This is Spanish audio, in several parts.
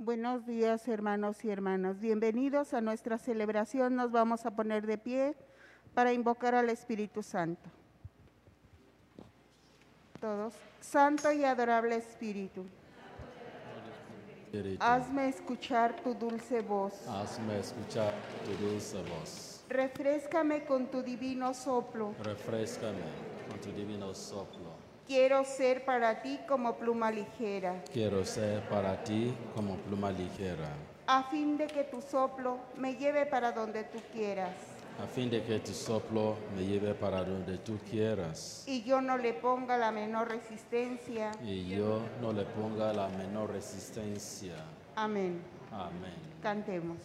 Buenos días, hermanos y hermanas. Bienvenidos a nuestra celebración. Nos vamos a poner de pie para invocar al Espíritu Santo. Todos. Santo y adorable Espíritu, Espíritu, hazme escuchar tu dulce voz. hazme escuchar tu dulce voz. Refréscame con tu divino soplo. Refrescame con tu divino soplo. Quiero ser para ti como pluma ligera, Quiero ser para ti como pluma ligera, a fin de que tu soplo me lleve para donde tú quieras a fin de que tu soplo me lleve para donde tú quieras y yo no le ponga la menor resistencia. y yo no le ponga la menor resistencia. Amén. Amén. Cantemos.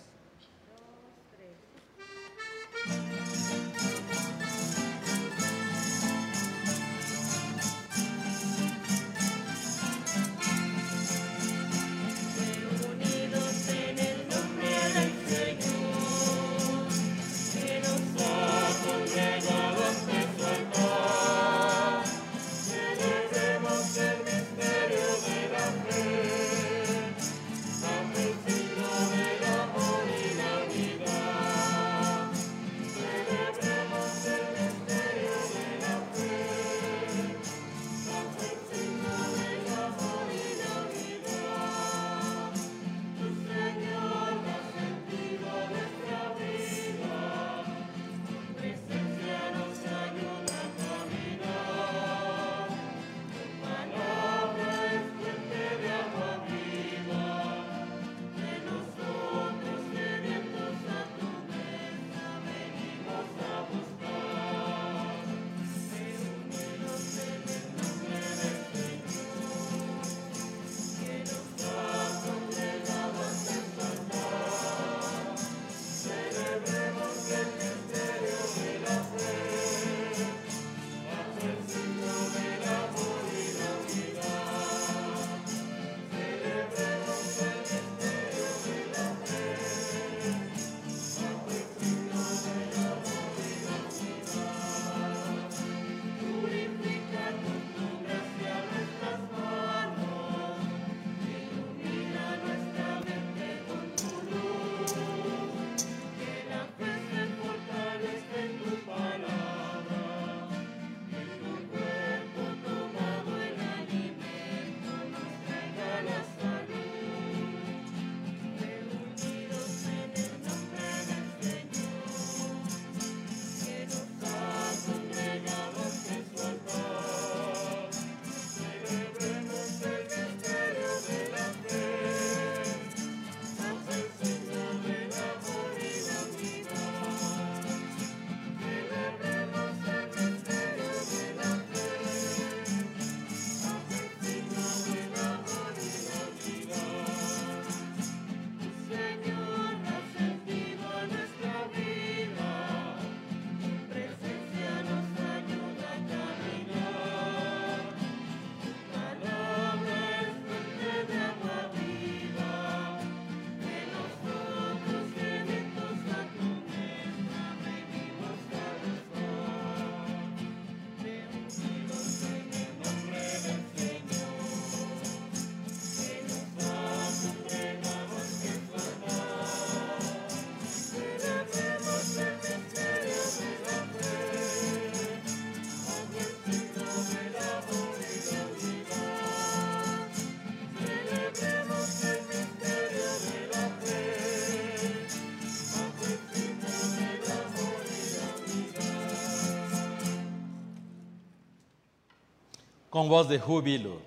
Con voz de júbilo,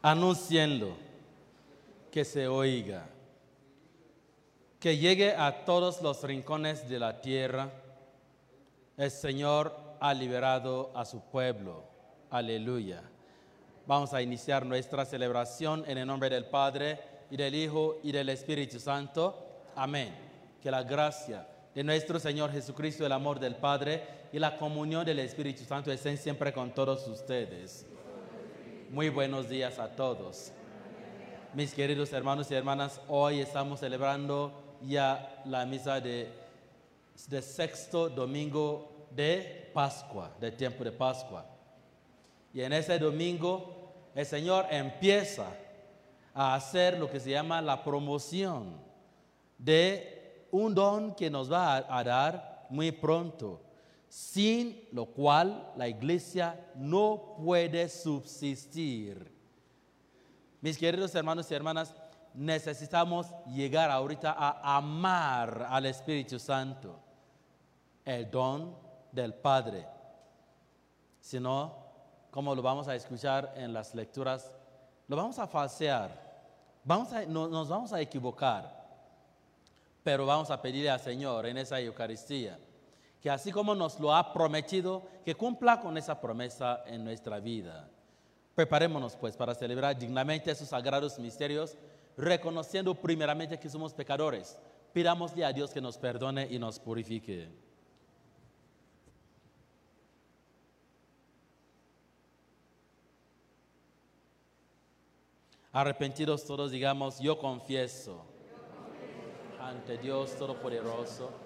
anunciando que se oiga, que llegue a todos los rincones de la tierra. El Señor ha liberado a su pueblo. Aleluya. Vamos a iniciar nuestra celebración en el nombre del Padre y del Hijo y del Espíritu Santo. Amén. Que la gracia de nuestro Señor Jesucristo, el amor del Padre y la comunión del Espíritu Santo estén siempre con todos ustedes. Muy buenos días a todos. Mis queridos hermanos y hermanas, hoy estamos celebrando ya la misa de, sexto domingo de Pascua, de tiempo de Pascua. Y en ese domingo el Señor empieza a hacer lo que se llama la promoción de un don que nos va a dar muy pronto, sin lo cual la iglesia no puede subsistir. Mis queridos hermanos y hermanas, necesitamos llegar ahorita a amar al Espíritu Santo, el don del Padre. Si no, como lo vamos a escuchar en las lecturas, lo vamos a falsear, vamos a- no- nos vamos a equivocar, pero vamos a pedirle al Señor en esa Eucaristía que así como nos lo ha prometido, que cumpla con esa promesa en nuestra vida. Preparémonos pues para celebrar dignamente esos sagrados misterios, reconociendo primeramente que somos pecadores. Pidámosle a Dios que nos perdone y nos purifique. Arrepentidos todos digamos, yo confieso ante Dios Todopoderoso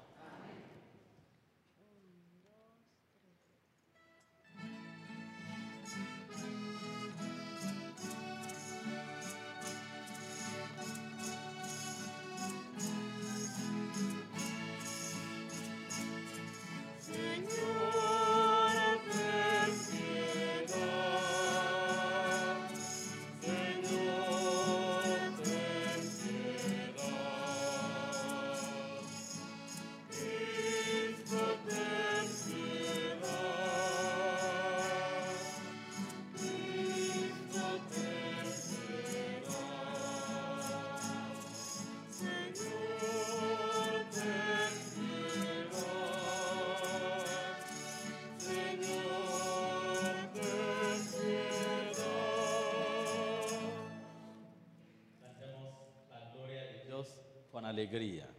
Con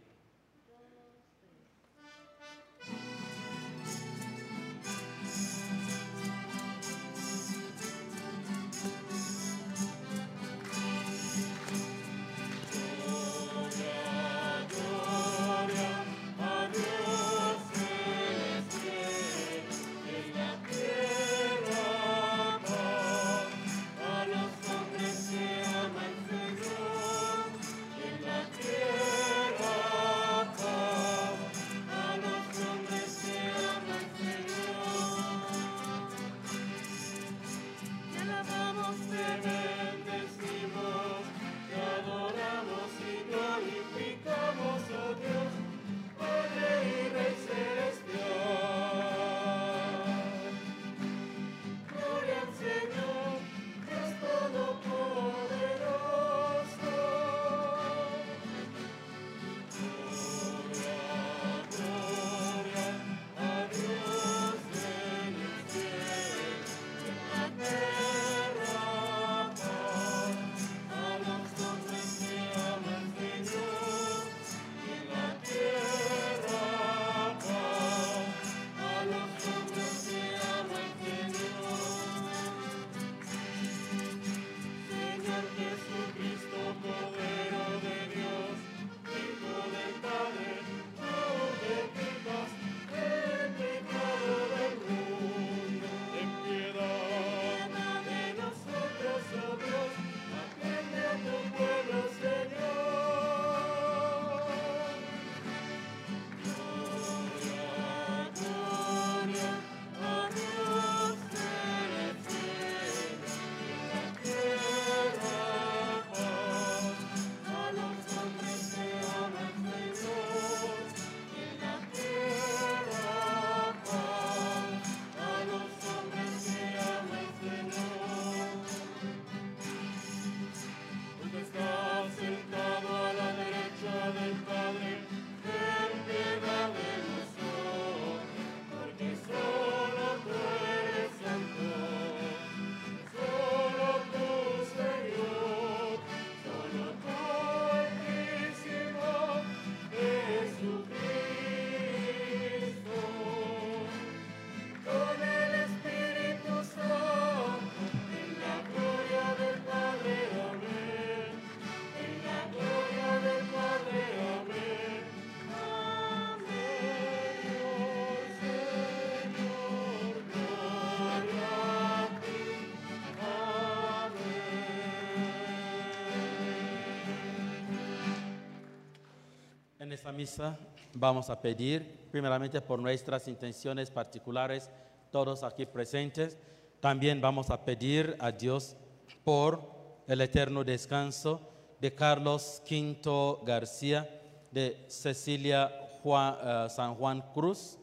misa vamos a pedir primeramente por nuestras intenciones particulares, todos aquí presentes. También vamos a pedir a Dios por el eterno descanso de Carlos Quinto García, de Cecilia Juan- eh, San Juan Cruz,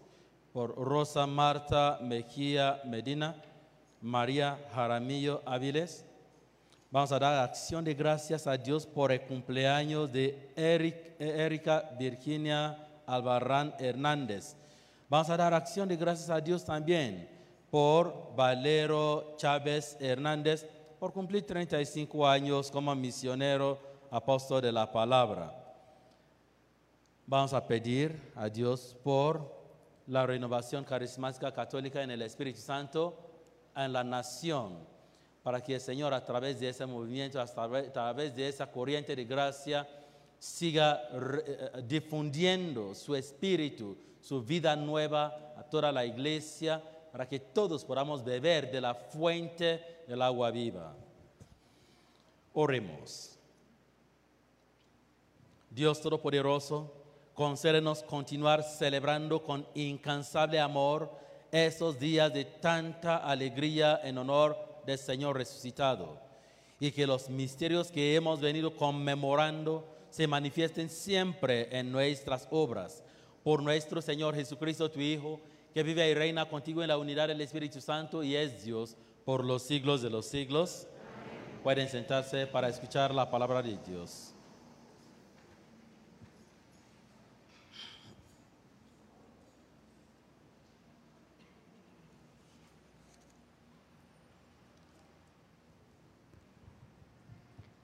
por Rosa Marta Mejía Medina, María Jaramillo Áviles, Vamos a dar acción de gracias a Dios por el cumpleaños de Eric- eh, Erika Virginia Albarrán Hernández. Vamos a dar acción de gracias a Dios también por Valero Chávez Hernández por cumplir 35 años como misionero apóstol de la palabra. Vamos a pedir a Dios por la renovación carismática católica en el Espíritu Santo en la nación, para que el Señor a través de ese movimiento, a través, de esa corriente de gracia, siga re- eh, difundiendo su espíritu, su vida nueva a toda la iglesia, para que todos podamos beber de la fuente del agua viva. Oremos. Dios Todopoderoso, concédenos continuar celebrando con incansable amor esos días de tanta alegría en honor del Señor resucitado y que los misterios que hemos venido conmemorando se manifiesten siempre en nuestras obras. Por nuestro Señor Jesucristo, tu Hijo, que vive y reina contigo en la unidad del Espíritu Santo y es Dios por los siglos de los siglos. Pueden sentarse para escuchar la palabra de Dios.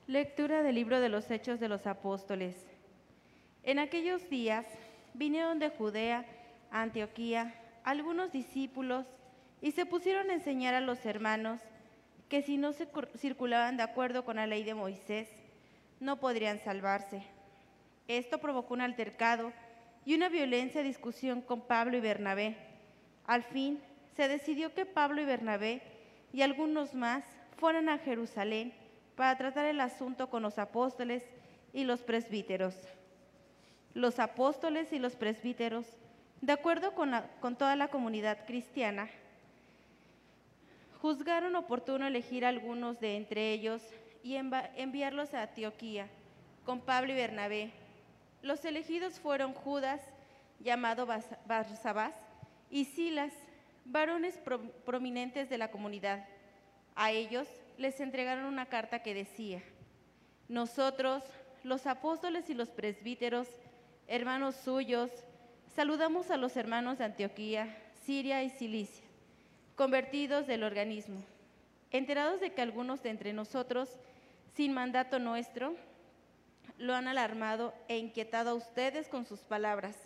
Lectura del libro de los Hechos de los Apóstoles. En aquellos días vinieron de Judea a Antioquía algunos discípulos y se pusieron a enseñar a los hermanos que si no se circulaban de acuerdo con la ley de Moisés, no podrían salvarse. Esto provocó un altercado y una violencia discusión con Pablo y Bernabé. Al fin, se decidió que Pablo y Bernabé y algunos más fueran a Jerusalén para tratar el asunto con los apóstoles y los presbíteros. Los apóstoles y los presbíteros, de acuerdo con, toda la comunidad cristiana, juzgaron oportuno elegir a algunos de entre ellos y enviarlos a Antioquía con Pablo y Bernabé. Los elegidos fueron Judas, llamado Barsabás, y Silas, varones pro- prominentes de la comunidad. A ellos les entregaron una carta que decía, nosotros, los apóstoles y los presbíteros, hermanos suyos, saludamos a los hermanos de Antioquía, Siria y Cilicia, convertidos del organismo, enterados de que algunos de entre nosotros, sin mandato nuestro, lo han alarmado e inquietado a ustedes con sus palabras.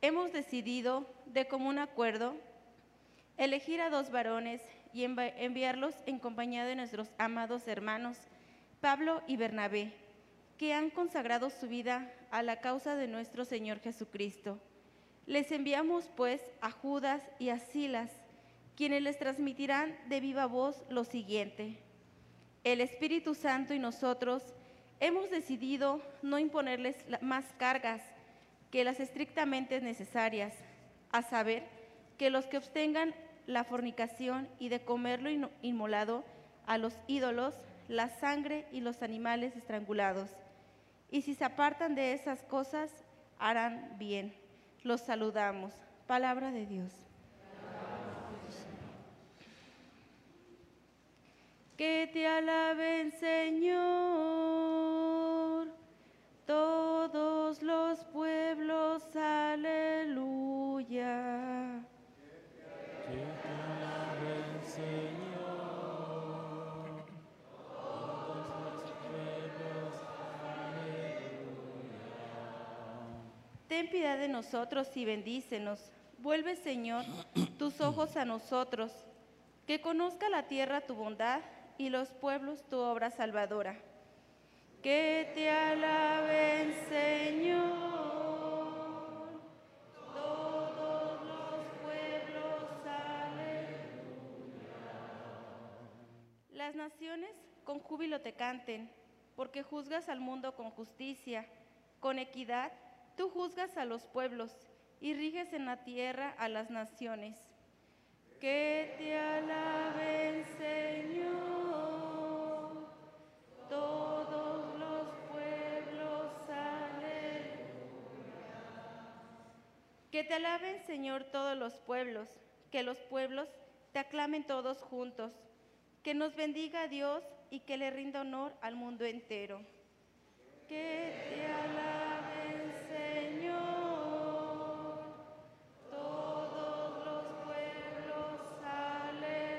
Hemos decidido, de común acuerdo, elegir a dos varones y envi- enviarlos en compañía de nuestros amados hermanos, Pablo y Bernabé, que han consagrado su vida a la causa de nuestro Señor Jesucristo. Les enviamos pues a Judas y a Silas, quienes les transmitirán de viva voz lo siguiente. El Espíritu Santo y nosotros hemos decidido no imponerles más cargas que las estrictamente necesarias, a saber, que los que abstengan la fornicación y de comer lo inmolado a los ídolos, la sangre y los animales estrangulados. Y si se apartan de esas cosas, harán bien. Los saludamos. Palabra de Dios. Que te alaben, Señor, todos los pueblos, aleluya. Ten piedad de nosotros y bendícenos. Vuelve, Señor, tus ojos a nosotros. Que conozca la tierra tu bondad y los pueblos tu obra salvadora. Que te alaben, Señor. Las naciones con júbilo te canten, porque juzgas al mundo con justicia, con equidad tú juzgas a los pueblos y riges en la tierra a las naciones. Que te alaben, Señor, todos los pueblos, aleluya. Que te alaben, Señor, todos los pueblos, que los pueblos te aclamen todos juntos. Que nos bendiga Dios y que le rinda honor al mundo entero. Que te Señor, todos los pueblos, aleluya.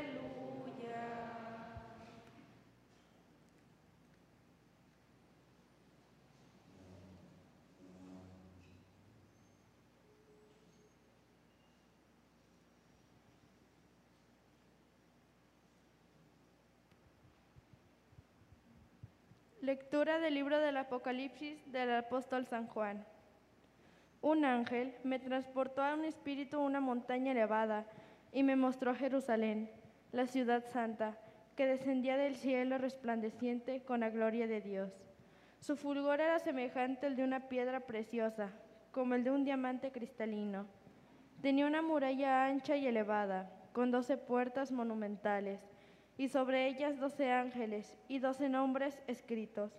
Lectura del libro del Apocalipsis del apóstol San Juan. Un ángel me transportó a un espíritu una montaña elevada y me mostró Jerusalén, la ciudad santa, que descendía del cielo resplandeciente con la gloria de Dios. Su fulgor era semejante al de una piedra preciosa, como el de un diamante cristalino. Tenía una muralla ancha y elevada, con doce puertas monumentales, y sobre ellas doce ángeles y doce nombres escritos,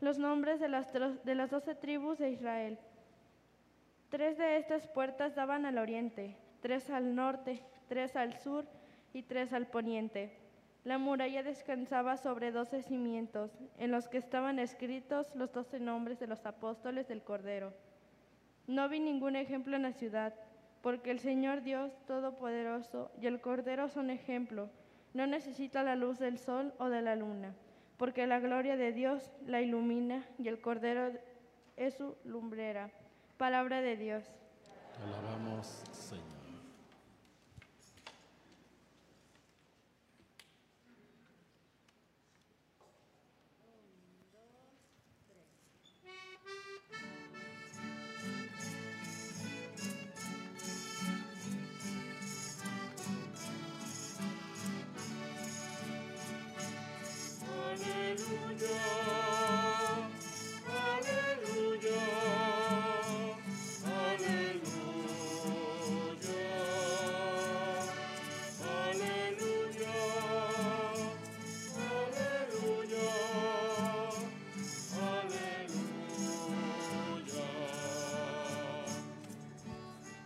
los nombres de las, de las doce tribus de Israel. Tres de estas puertas daban al oriente, tres al norte, tres al sur y tres al poniente. La muralla descansaba sobre doce cimientos, en los que estaban escritos los doce nombres de los apóstoles del Cordero. No vi ningún ejemplo en la ciudad, porque el Señor Dios Todopoderoso y el Cordero son ejemplo. No necesita la luz del sol o de la luna, porque la gloria de Dios la ilumina y el Cordero es su lumbrera. Palabra de Dios. Alabamos, Señor.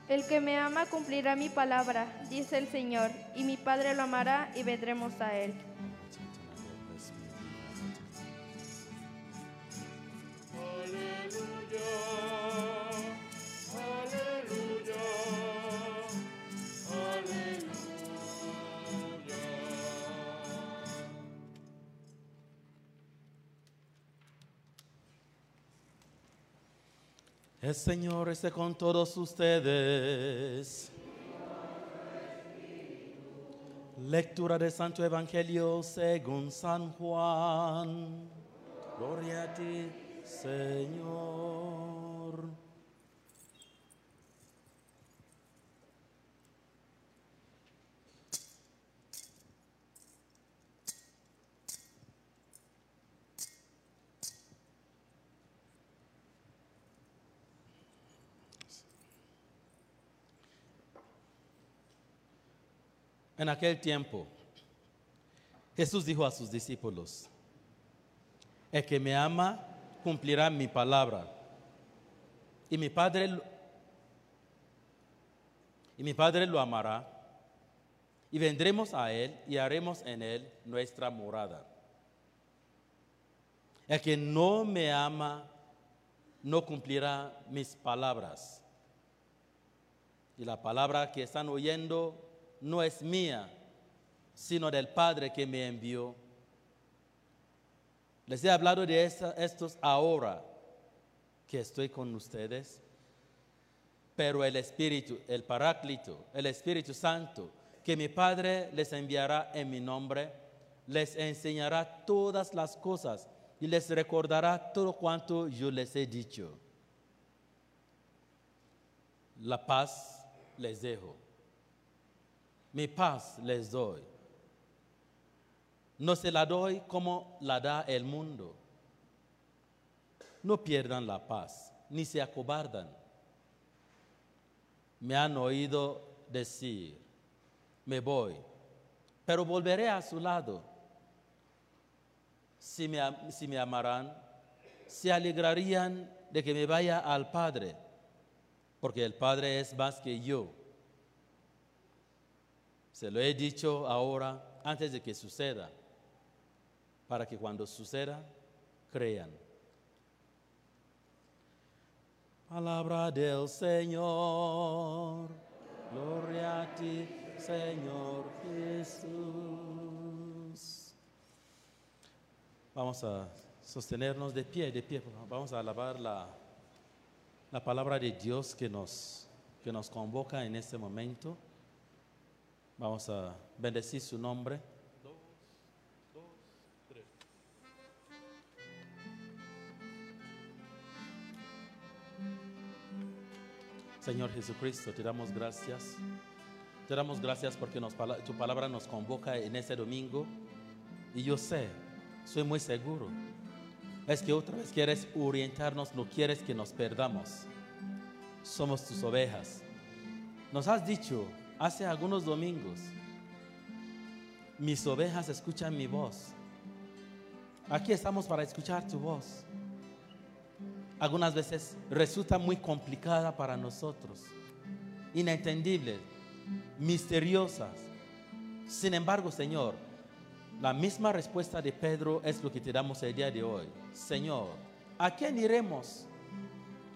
El que me ama cumplirá mi palabra, dice el Señor, y mi Padre lo amará y vendremos a él. El Señor esté con todos ustedes. Lectura del Santo Evangelio según San Juan. Gloria a ti, Señor. En aquel tiempo, Jesús dijo a sus discípulos, el que me ama cumplirá mi palabra. Y mi Padre, y mi Padre lo amará. Y vendremos a Él y haremos en Él nuestra morada. El que no me ama no cumplirá mis palabras. Y la palabra que están oyendo no es mía, sino del Padre que me envió. Les he hablado de estos ahora que estoy con ustedes, pero el Espíritu, el Paráclito, el Espíritu Santo, que mi Padre les enviará en mi nombre, les enseñará todas las cosas y les recordará todo cuanto yo les he dicho. La paz les dejo. Mi paz les doy. No se la doy como la da el mundo. No pierdan la paz, ni se acobardan. Me han oído decir, me voy, pero volveré a su lado. Si me, si me amarán, se alegrarían de que me vaya al Padre, porque el Padre es más que yo. Se lo he dicho ahora antes de que suceda, para que cuando suceda, crean. Palabra del Señor, gloria a ti, Señor Jesús. Vamos a sostenernos de pie, de pie. Vamos a alabar la, la palabra de Dios que nos, que nos convoca en este momento. Vamos a bendecir su nombre. Señor Jesucristo, te damos gracias. Te damos gracias porque nos tu palabra nos convoca en este domingo. Y yo sé, soy muy seguro, es que otra vez quieres orientarnos, no quieres que nos perdamos. Somos tus ovejas. Nos has dicho hace algunos domingos, mis ovejas escuchan mi voz. Aquí estamos para escuchar tu voz. Algunas veces resulta muy complicada para nosotros, inentendible, misteriosas. Sin embargo, Señor, la misma respuesta de Pedro es lo que te damos el día de hoy. Señor, ¿a quién iremos?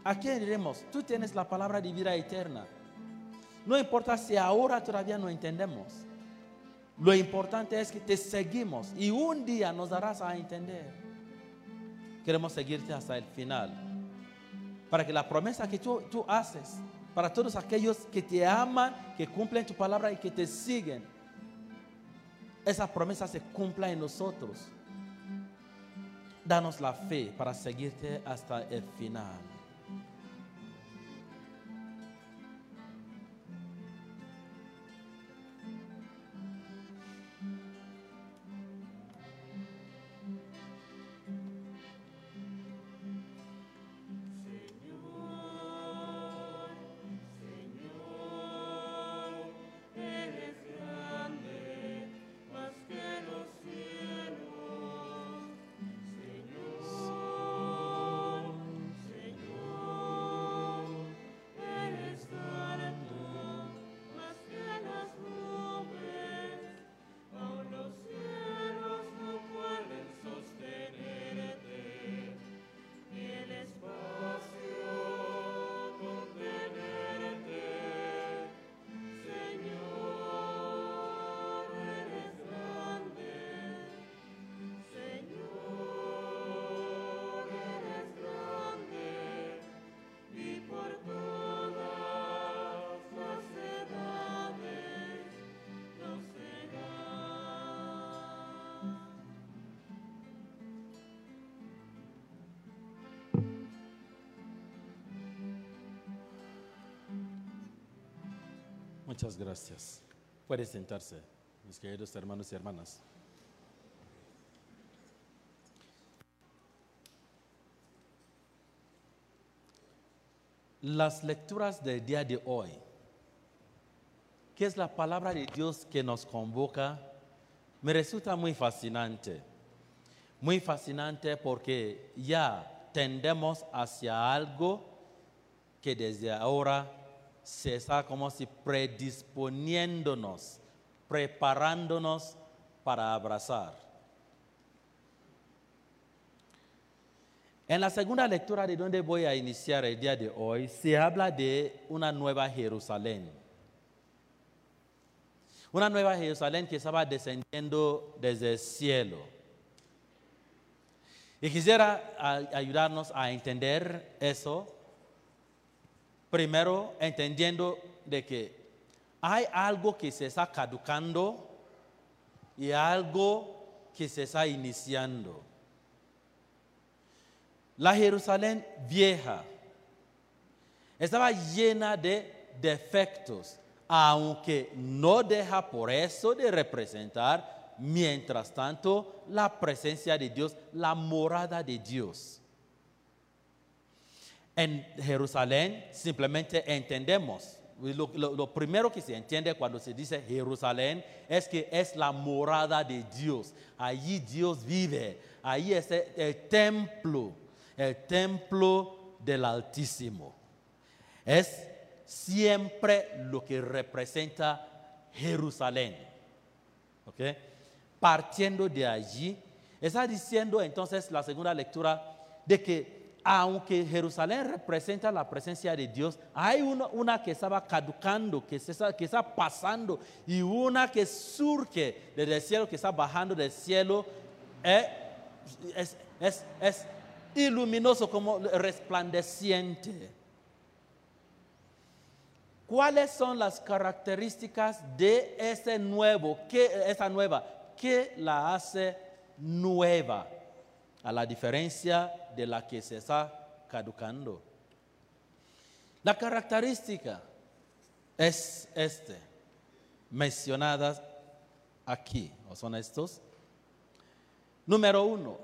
¿A quién iremos? Tú tienes la palabra de vida eterna. No importa si ahora todavía no entendemos. Lo importante es que te seguimos y un día nos darás a entender. Queremos seguirte hasta el final. Para que la promesa que tú, haces para todos aquellos que te aman, que cumplen tu palabra y que te siguen, esa promesa se cumpla en nosotros. Danos la fe para seguirte hasta el final. Muchas gracias. Puede sentarse, mis queridos hermanos y hermanas. Las lecturas del día de hoy, que es la palabra de Dios que nos convoca, me resulta muy fascinante. Muy fascinante porque ya tendemos hacia algo que desde ahora se está como si predisponiéndonos, preparándonos para abrazar. En la segunda lectura de donde voy a iniciar el día de hoy, se habla de una nueva Jerusalén. Una nueva Jerusalén que estaba descendiendo desde el cielo. Y quisiera ayudarnos a entender eso Primero, entendiendo de que hay algo que se está caducando y algo que se está iniciando. La Jerusalén vieja estaba llena de defectos, aunque no deja por eso de representar, mientras tanto, la presencia de Dios, la morada de Dios. En Jerusalén simplemente entendemos. Lo, primero que se entiende cuando se dice Jerusalén es que es la morada de Dios. Allí Dios vive. Allí es el, el templo, el templo del Altísimo. Es siempre lo que representa Jerusalén. ¿Ok? Partiendo de allí, está diciendo entonces la segunda lectura de que aunque Jerusalén representa la presencia de Dios, hay una, que estaba caducando, que, se está, pasando, y una que surge desde el cielo, que está bajando del cielo, eh, es iluminoso como resplandeciente. ¿Cuáles son las características de ese nuevo, que, esa nueva? ¿Qué la hace nueva? A la diferencia de la que se está caducando. La característica es este, mencionadas aquí, o son estos. Número uno,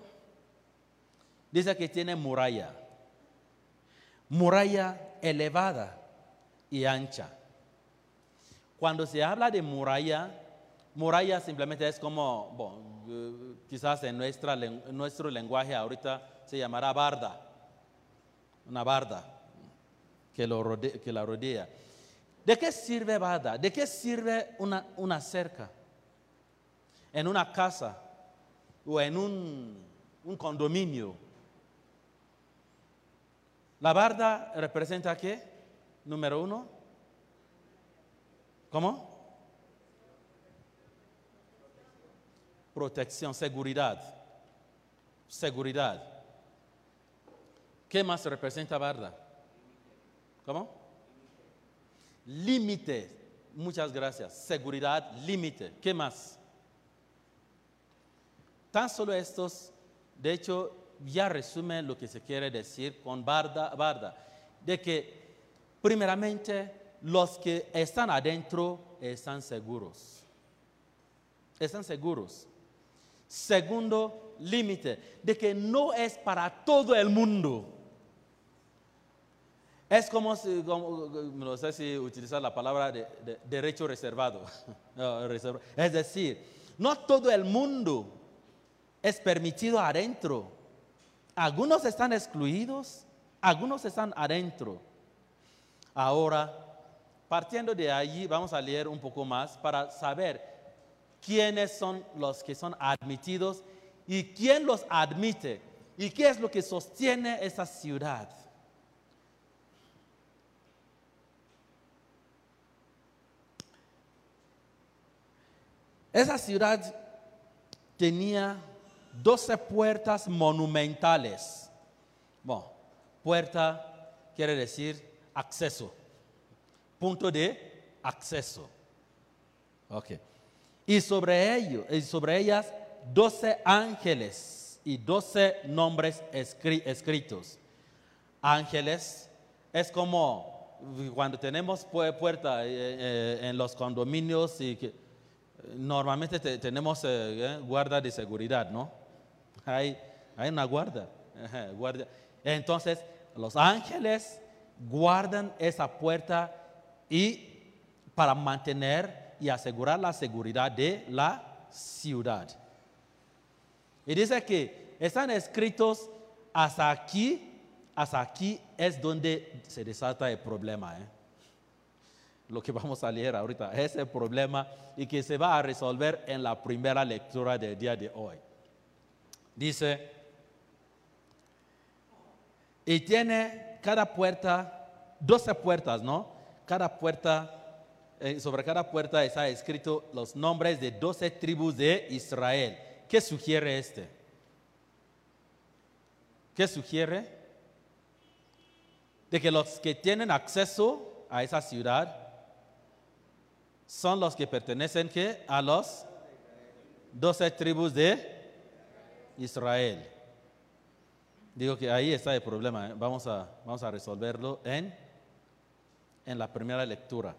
dice que tiene muralla, muralla elevada y ancha. Cuando se habla de muralla, muralla simplemente es como, bueno, quizás en, nuestra, nuestro lenguaje ahorita se llamará barda, una barda que, lo rode- que la rodea. ¿De qué sirve barda? ¿De qué sirve una, una cerca? En una casa o en un, un condominio. La barda representa qué? Número uno. ¿Cómo? Protección, seguridad. Seguridad. ¿Qué más representa barda? ¿Cómo? Límite. Muchas gracias. Seguridad, límite. ¿Qué más? Tan solo estos, de hecho, ya resumen lo que se quiere decir con barda, barda. De que, primeramente, los que están adentro están seguros. Están seguros. Segundo, límite, de que no es para todo el mundo. Es como si, no sé si utilizar la palabra de, de- derecho reservado. Es decir, no todo el mundo es permitido adentro. Algunos están excluidos, algunos están adentro. Ahora, partiendo de allí, vamos a leer un poco más para saber quiénes son los que son admitidos y quién los admite y qué es lo que sostiene esa ciudad. Esa ciudad tenía 12 puertas monumentales. Bueno, puerta quiere decir acceso, punto de acceso. Ok. Y sobre ello, y sobre ellas 12 ángeles y 12 nombres escri- escritos. Ángeles es como cuando tenemos pu- puerta eh, eh, en los condominios y normalmente te- tenemos eh, guarda de seguridad, ¿no? Hay, hay una guarda, ajá, guardia. Entonces, los ángeles guardan esa puerta y para mantener y asegurar la seguridad de la ciudad. Y dice que están escritos hasta aquí, hasta aquí es donde se desata el problema. ¿eh? Lo que vamos a leer ahorita es el problema y que se va a resolver en la primera lectura del día de hoy. Dice, y tiene cada puerta, 12 puertas, ¿no? Cada puerta, sobre cada puerta está escrito los nombres de 12 tribus de Israel. ¿Qué sugiere este? ¿Qué sugiere? De que los que tienen acceso a esa ciudad son los que pertenecen a los 12 tribus de Israel. Digo que ahí está el problema. ¿eh? Vamos, a, vamos a resolverlo en, en la primera lectura.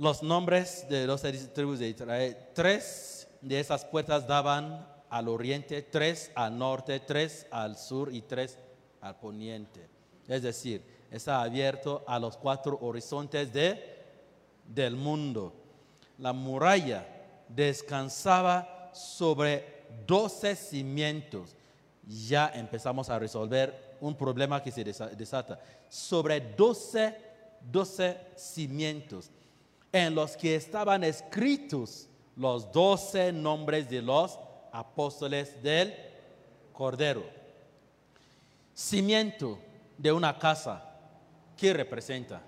Los nombres de los tribus de Israel. Tres de esas puertas daban al oriente, tres al norte, tres al sur y tres al poniente. Es decir, está abierto a los cuatro horizontes de, del mundo. La muralla descansaba sobre doce cimientos. Ya empezamos a resolver un problema que se desa- desata. Sobre doce, doce cimientos en los que estaban escritos los doce nombres de los apóstoles del Cordero. Cimiento de una casa, ¿qué representa?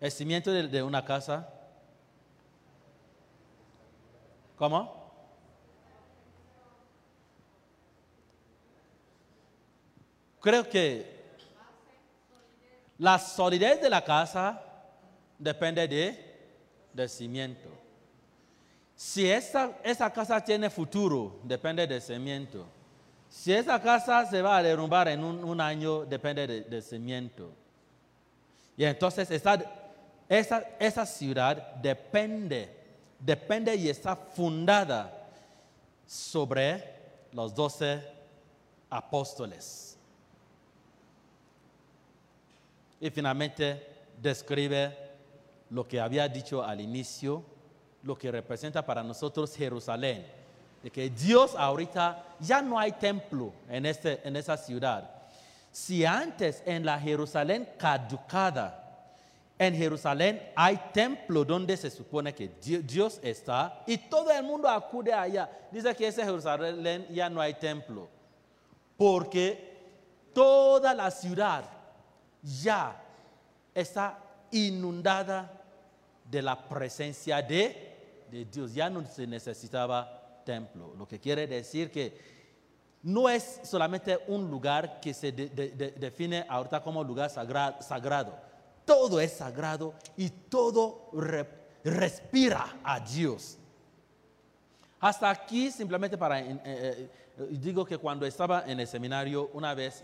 El cimiento de, de una casa, ¿cómo? Creo que la solidez de la casa depende de, del cimiento. Si esa, esa casa tiene futuro, depende del cimiento. Si esa casa se va a derrumbar en un, año, depende de- del cimiento. Y entonces esa, esa, esa ciudad depende, depende y está fundada sobre los doce apóstoles. Y finalmente describe lo que había dicho al inicio, lo que representa para nosotros Jerusalén, de que Dios ahorita ya no hay templo en, este, en esa ciudad. Si antes en la Jerusalén caducada, en Jerusalén hay templo donde se supone que Di- Dios está y todo el mundo acude allá. Dice que ese Jerusalén ya no hay templo, porque toda la ciudad ya está inundada de la presencia de, de Dios. Ya no se necesitaba templo. Lo que quiere decir que no es solamente un lugar que se de- de- de- define ahorita como lugar sagra- sagrado. Todo es sagrado y todo re- respira a Dios. Hasta aquí, simplemente para, eh, eh, eh, digo que cuando estaba en el seminario una vez,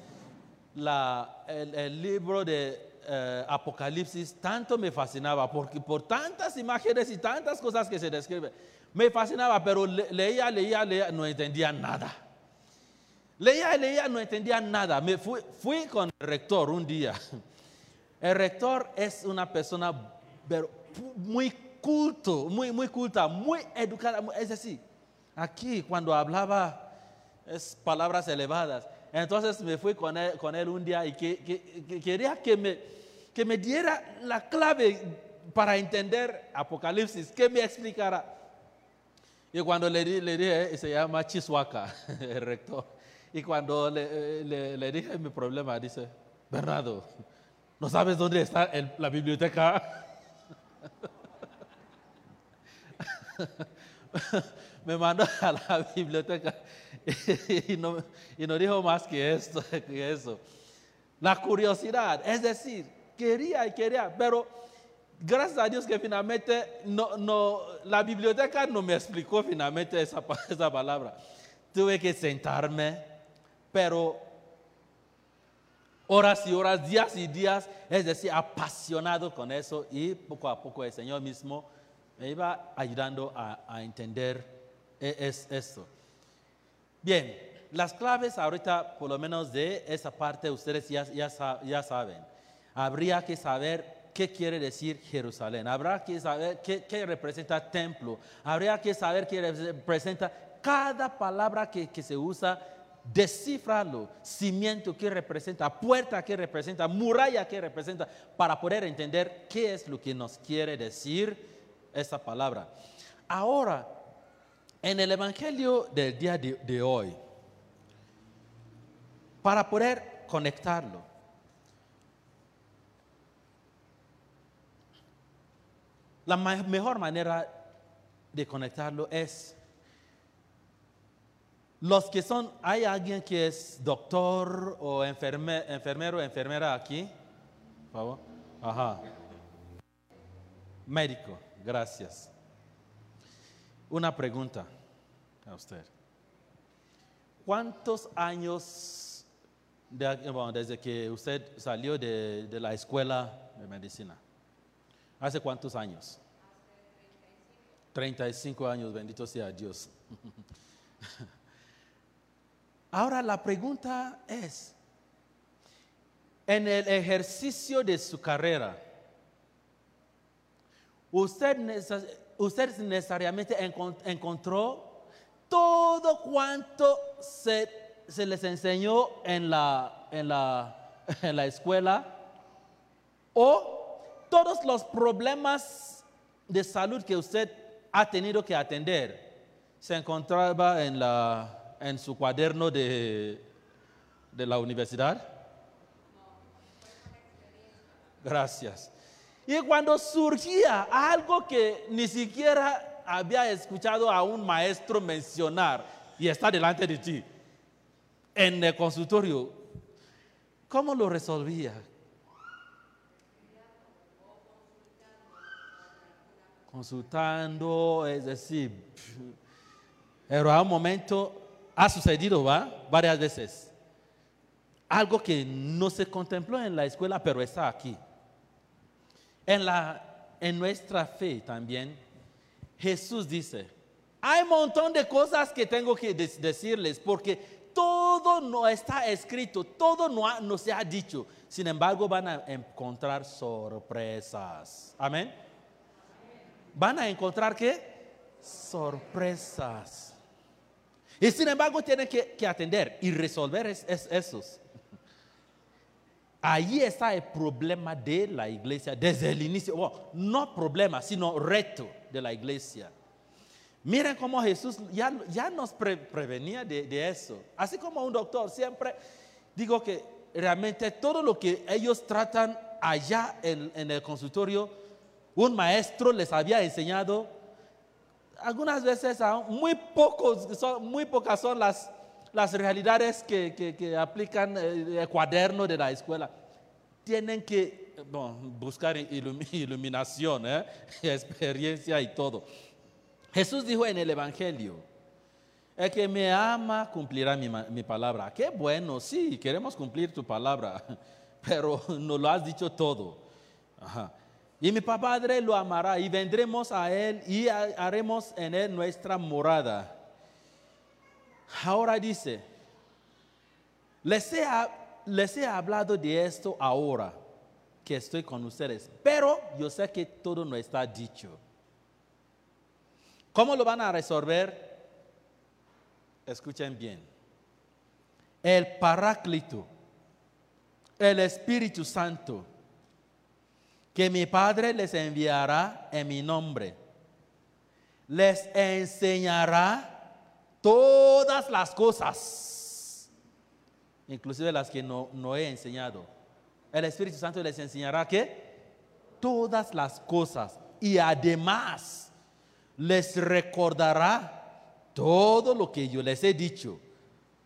la- el libro de eh, Apocalipsis tanto me fascinaba, porque por tantas imágenes y tantas cosas que se describen, me fascinaba, pero le- leía, leía, leía, no entendía nada. Leía, leía, no entendía nada. Me fui, con el rector un día. El rector es una persona muy culto, muy, muy culta, muy educada. Es decir, aquí cuando hablaba es palabras elevadas. Entonces me fui con él, un día y que, que- que quería que me, que me diera la clave para entender Apocalipsis, que me explicara. Y cuando le, di- le dije, se llama Chiswaka, el rector. Y cuando le, eh, le- le dije mi problema, dice, Bernardo, ¿no sabes dónde está la biblioteca? me mandó a la biblioteca y no, dijo más que esto, que eso. La curiosidad, es decir, quería y quería, pero gracias a Dios que finalmente no, no, la biblioteca no me explicó finalmente esa, esa palabra. Tuve que sentarme, pero horas y horas, días y días, es decir, apasionado con eso y poco a poco el Señor mismo me iba ayudando a, entender es, esto. Bien, las claves ahorita, por lo menos de esa parte, ustedes ya, ya saben. Habría que saber qué quiere decir Jerusalén. Habrá que saber qué, qué representa templo. Habría que saber qué representa cada palabra que, que se usa. Descifrarlo, cimiento que representa, puerta que representa, muralla que representa, para poder entender qué es lo que nos quiere decir esa palabra. Ahora, en el Evangelio del día de, hoy, para poder conectarlo, la mejor manera de conectarlo es los que son, ¿hay alguien que es doctor o enferme- enfermero enfermera aquí? Por favor. Ajá. Médico, gracias. Una pregunta a usted. ¿Cuántos años desde que usted salió de, de la escuela de medicina? ¿Hace cuántos años? 35 años, bendito sea Dios. Ahora la pregunta es, en el ejercicio de su carrera, ¿usted, usted necesariamente encon- encontró todo cuanto se, se les enseñó en la, en, la, la escuela? ¿O todos los problemas de salud que usted ha tenido que atender se encontraba en, la, en su cuaderno de, de la universidad? Gracias. Y cuando surgía algo que ni siquiera había escuchado a un maestro mencionar y está delante de ti en el consultorio, ¿cómo lo resolvía? Consultando, es decir, pero a un momento ha sucedido, ¿va? Varias veces. Algo que no se contempló en la escuela, pero está aquí. En, la, en nuestra fe también, Jesús dice, hay un montón de cosas que tengo que de- decirles porque todo no está escrito, todo no, ha- no se ha dicho. Sin embargo, van a encontrar sorpresas. Amén. Van a encontrar qué? Sorpresas. Y sin embargo, tienen que, que atender y resolver es- es- esos. Ahí está el problema de la iglesia desde el inicio. No problema, sino reto de la iglesia. Miren cómo Jesús ya, nos pre- prevenía de, eso. Así como un doctor, siempre digo que realmente todo lo que ellos tratan allá en, el consultorio, un maestro les había enseñado. Algunas veces muy, pocos, muy pocas son las, las realidades que, que- aplican eh, el cuaderno de la escuela. Tienen que bueno, buscar ilumi- iluminación, ¿eh? experiencia y todo. Jesús dijo en el Evangelio, el que me ama cumplirá mi, mi palabra. Qué bueno, sí, queremos cumplir tu palabra, pero no lo has dicho todo. Y mi padre lo amará y vendremos a él y ha- haremos en él nuestra morada. Ahora dice, les he, les he hablado de esto ahora que estoy con ustedes, pero yo sé que todo no está dicho. ¿Cómo lo van a resolver? Escuchen bien. El Paráclito, el Espíritu Santo, que mi Padre les enviará en mi nombre, les enseñará todas las cosas, inclusive las que no, no he enseñado. El Espíritu Santo les enseñará que todas las cosas y además les recordará todo lo que yo les he dicho.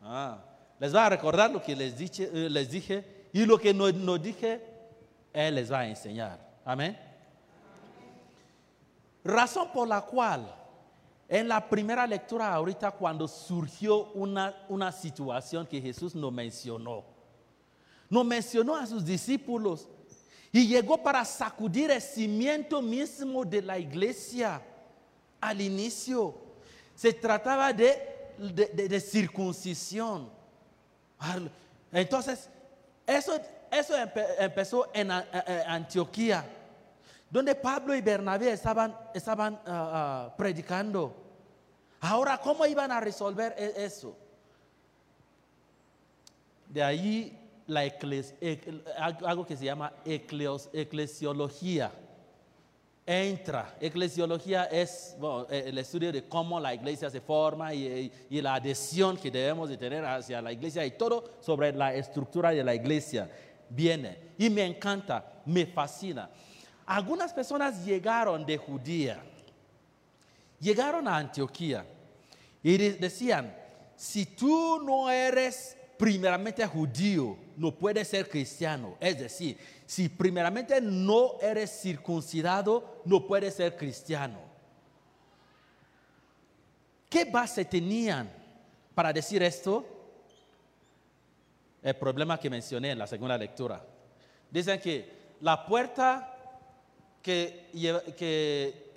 Ah, les va a recordar lo que les, diche- eh, les dije y lo que no, no dije, Él les va a enseñar. Amén. Razón por la cual en la primera lectura ahorita cuando surgió una, una situación que Jesús no mencionó, no mencionó a sus discípulos y llegó para sacudir el cimiento mismo de la iglesia al inicio. Se trataba de, de, circuncisión. Entonces, eso, eso empe- empezó en a- a- Antioquía, donde Pablo y Bernabé estaban, ah, ah, predicando. Ahora, ¿cómo iban a resolver e- eso? De ahí la algo que se llama eclesiología entra. Eclesiología es eh, el estudio de cómo la iglesia se forma y, y la adhesión que debemos de tener hacia la iglesia y todo sobre la estructura de la iglesia viene. Y me encanta, me fascina. Algunas personas llegaron de Judía, llegaron a Antioquía y de- decían, si tú no eres primeramente judío, no puedes ser cristiano. Es decir, si primeramente no eres circuncidado, no puedes ser cristiano. ¿Qué base tenían para decir esto? El problema que mencioné en la segunda lectura. Dicen que la puerta que,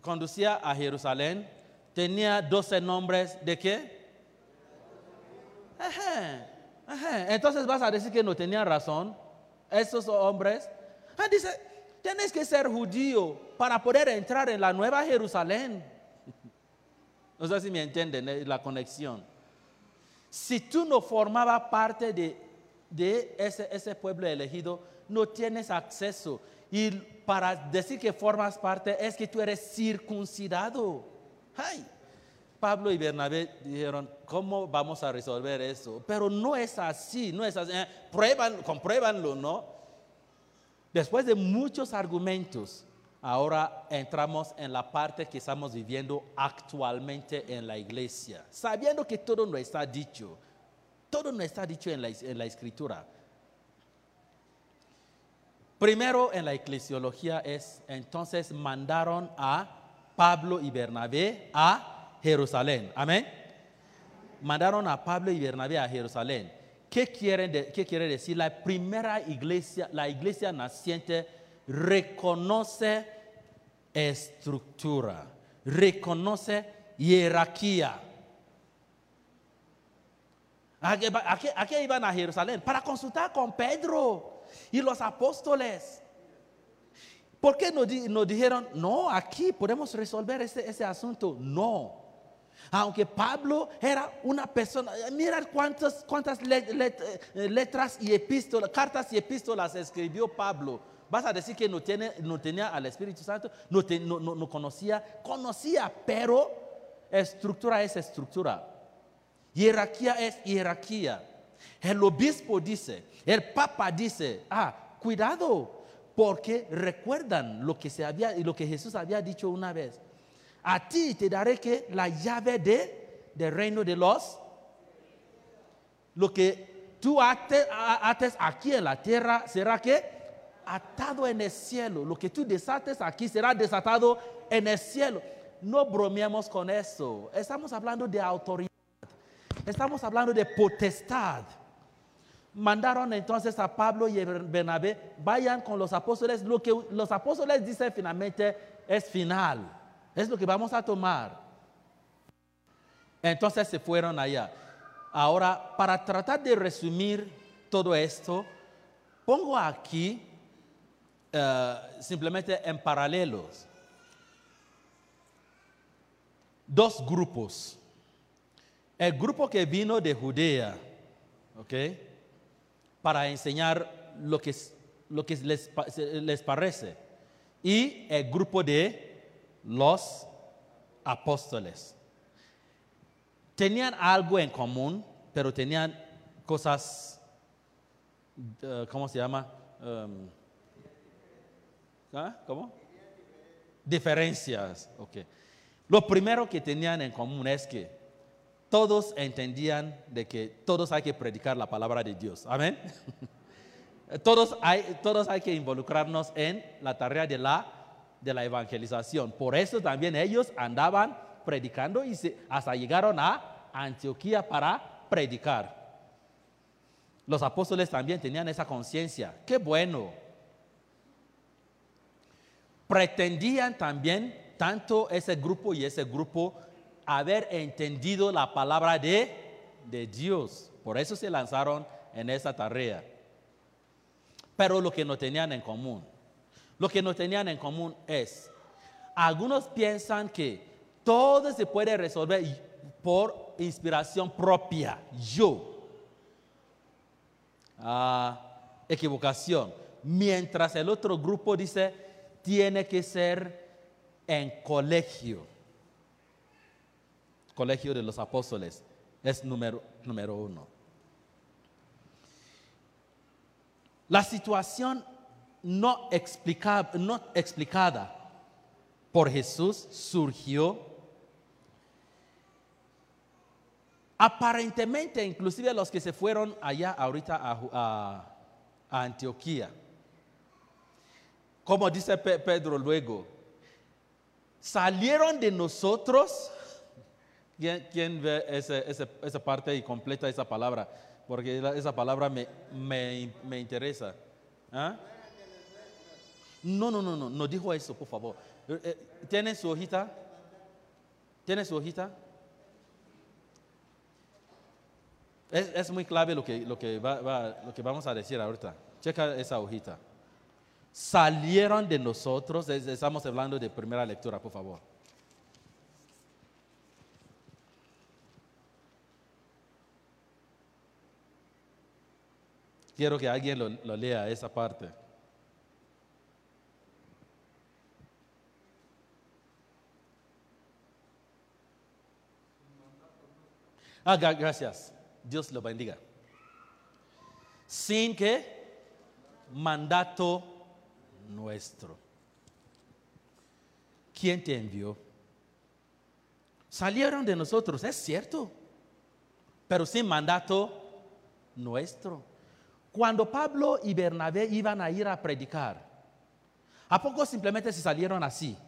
conducía a Jerusalén tenía 12 nombres de qué? Entonces vas a decir que no tenía razón esos hombres. Ah, dice, tienes que ser judío para poder entrar en la nueva Jerusalén. No sé si me entienden eh, la conexión. Si tú no formabas parte de, de ese, ese pueblo elegido, no tienes acceso. Y para decir que formas parte es que tú eres circuncidado. Ay, Pablo y Bernabé dijeron, ¿cómo vamos a resolver eso? Pero no es así, no es así. Eh, prueban, compruébanlo, ¿no? Después de muchos argumentos, ahora entramos en la parte que estamos viviendo actualmente en la iglesia, sabiendo que todo no está dicho, todo no está dicho en la, en la escritura. Primero en la eclesiología es, entonces mandaron a Pablo y Bernabé a Jerusalén. Amén. Mandaron a Pablo y Bernabé a Jerusalén. ¿Qué quiere, decir? La primera iglesia, la iglesia naciente reconoce estructura, reconoce jerarquía. ¿A qué, va- a qué- a qué iban a Jerusalén? Para consultar con Pedro y los apóstoles. ¿Por qué no, di- no dijeron, no, aquí podemos resolver ese, ese asunto? No. Aunque Pablo era una persona, mira cuántas, cuántas eh, letras y epístolas, cartas y epístolas escribió Pablo. Vas a decir que no, tenía al Espíritu Santo, no, conocía, conocía, pero estructura es estructura. Jerarquía es jerarquía. El obispo dice, el papa dice, ah, cuidado, porque recuerdan lo que, se había, lo que Jesús había dicho una vez. A ti te daré que la llave de, del reino de los, lo que tú ates aquí en la tierra será que atado en el cielo. Lo que tú desates aquí será desatado en el cielo. No bromeemos con eso. Estamos hablando de autoridad. Estamos hablando de potestad. Mandaron entonces a Pablo y a Bernabé, vayan con los apóstoles. Lo que los apóstoles dicen finalmente es final. Es lo que vamos a tomar. Entonces se fueron allá. Ahora, para tratar de resumir todo esto, pongo aquí eh, simplemente en paralelos dos grupos. El grupo que vino de Judea, ¿ok? Para enseñar lo que, les, parece. Y el grupo de los apóstoles. Tenían algo en común, pero tenían cosas, eh, ¿cómo se llama? Um, ¿ah? ¿Cómo? Diferencias, ok. Lo primero que tenían en común es que todos entendían de que todos hay que predicar la palabra de Dios. Amén. Todos hay, todos hay que involucrarnos en la tarea de la, de la evangelización. Por eso también ellos andaban predicando y se- hasta llegaron a Antioquía para predicar. Los apóstoles también tenían esa conciencia. Qué bueno. Pretendían también, tanto ese grupo y ese grupo, haber entendido la palabra de, de Dios. Por eso se lanzaron en esa tarea. Pero lo que no tenían en común, lo que no tenían en común es, algunos piensan que todo se puede resolver por inspiración propia, yo. Ah, equivocación. Mientras el otro grupo dice, tiene que ser en colegio. Colegio de los apóstoles es número, número uno. La situación no, no explicada por Jesús surgió aparentemente, inclusive los que se fueron allá ahorita a, a- a Antioquía. Como dice Pe- Pedro luego, salieron de nosotros. ¿Quién, quién ve ese- ese- esa parte y completa esa palabra? Porque esa palabra me, me- me interesa. ¿Ah? No, no, no, no, no dijo eso, por favor. Eh, eh, ¿Tiene su hojita? ¿Tiene su hojita? Es, es muy clave lo que, lo, que va- va- lo que vamos a decir ahorita. Checa esa hojita. Salieron de nosotros, es- estamos hablando de primera lectura, por favor. Quiero que alguien lo, lea, esa parte. Ah, gra- gracias. Dios lo bendiga. Sin que mandato nuestro. ¿Quién te envió? Salieron de nosotros, es cierto, pero sin mandato nuestro. Cuando Pablo y Bernabé iban a ir a predicar, ¿a poco simplemente se salieron así?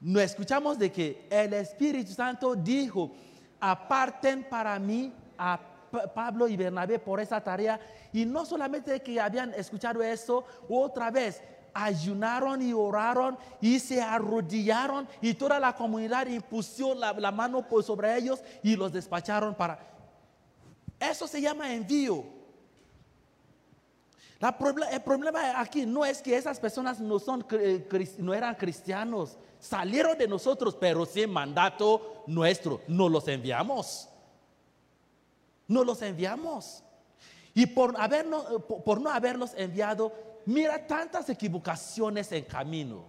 No escuchamos de que el Espíritu Santo dijo, aparten para mí a Pa- Pablo y Bernabé por esa tarea. Y no solamente que habían escuchado eso, otra vez ayunaron y oraron y se arrodillaron y toda la comunidad impuso la, la mano sobre ellos y los despacharon para... Eso se llama envío. El problema aquí no es que esas personas no, son, eh, no eran cristianos, salieron de nosotros, pero sin mandato nuestro, no los enviamos. No los enviamos. Y por, habernos- eh, por, no haberlos enviado, mira tantas equivocaciones en camino.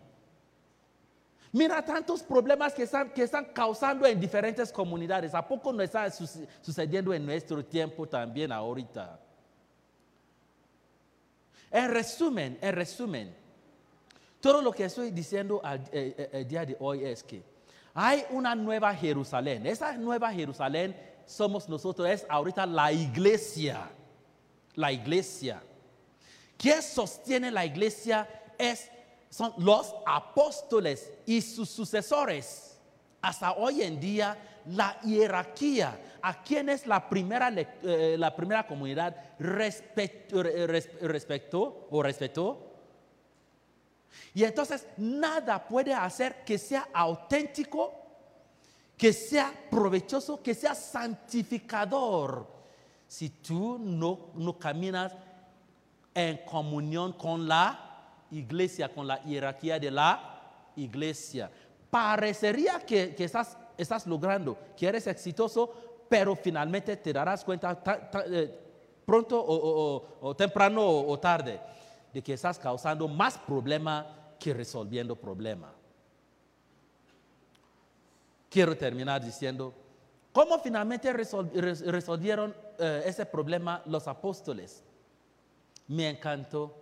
Mira tantos problemas que están, que están causando en diferentes comunidades. ¿A poco no está suce- sucediendo en nuestro tiempo también ahorita? En resumen, en resumen, todo lo que estoy diciendo al- eh, eh, el día de hoy es que hay una nueva Jerusalén. Esa nueva Jerusalén somos nosotros, es ahorita la iglesia. La iglesia. ¿Quién sostiene la iglesia? Es, son los apóstoles y sus sucesores. Hasta hoy en día, la jerarquía. ¿A quién es la primera, eh, la primera comunidad respet- re- res- respectó o respetó? Y entonces nada puede hacer que sea auténtico, que sea provechoso, que sea santificador, si tú no, no caminas en comunión con la iglesia, con la jerarquía de la iglesia. Parecería que, que estás, estás logrando, que eres exitoso, pero finalmente te darás cuenta ta- ta- eh, pronto o, temprano o, tarde de que estás causando más problema que resolviendo problema. Quiero terminar diciendo, ¿cómo finalmente resol- res- resolvieron eh, ese problema los apóstoles? Me encantó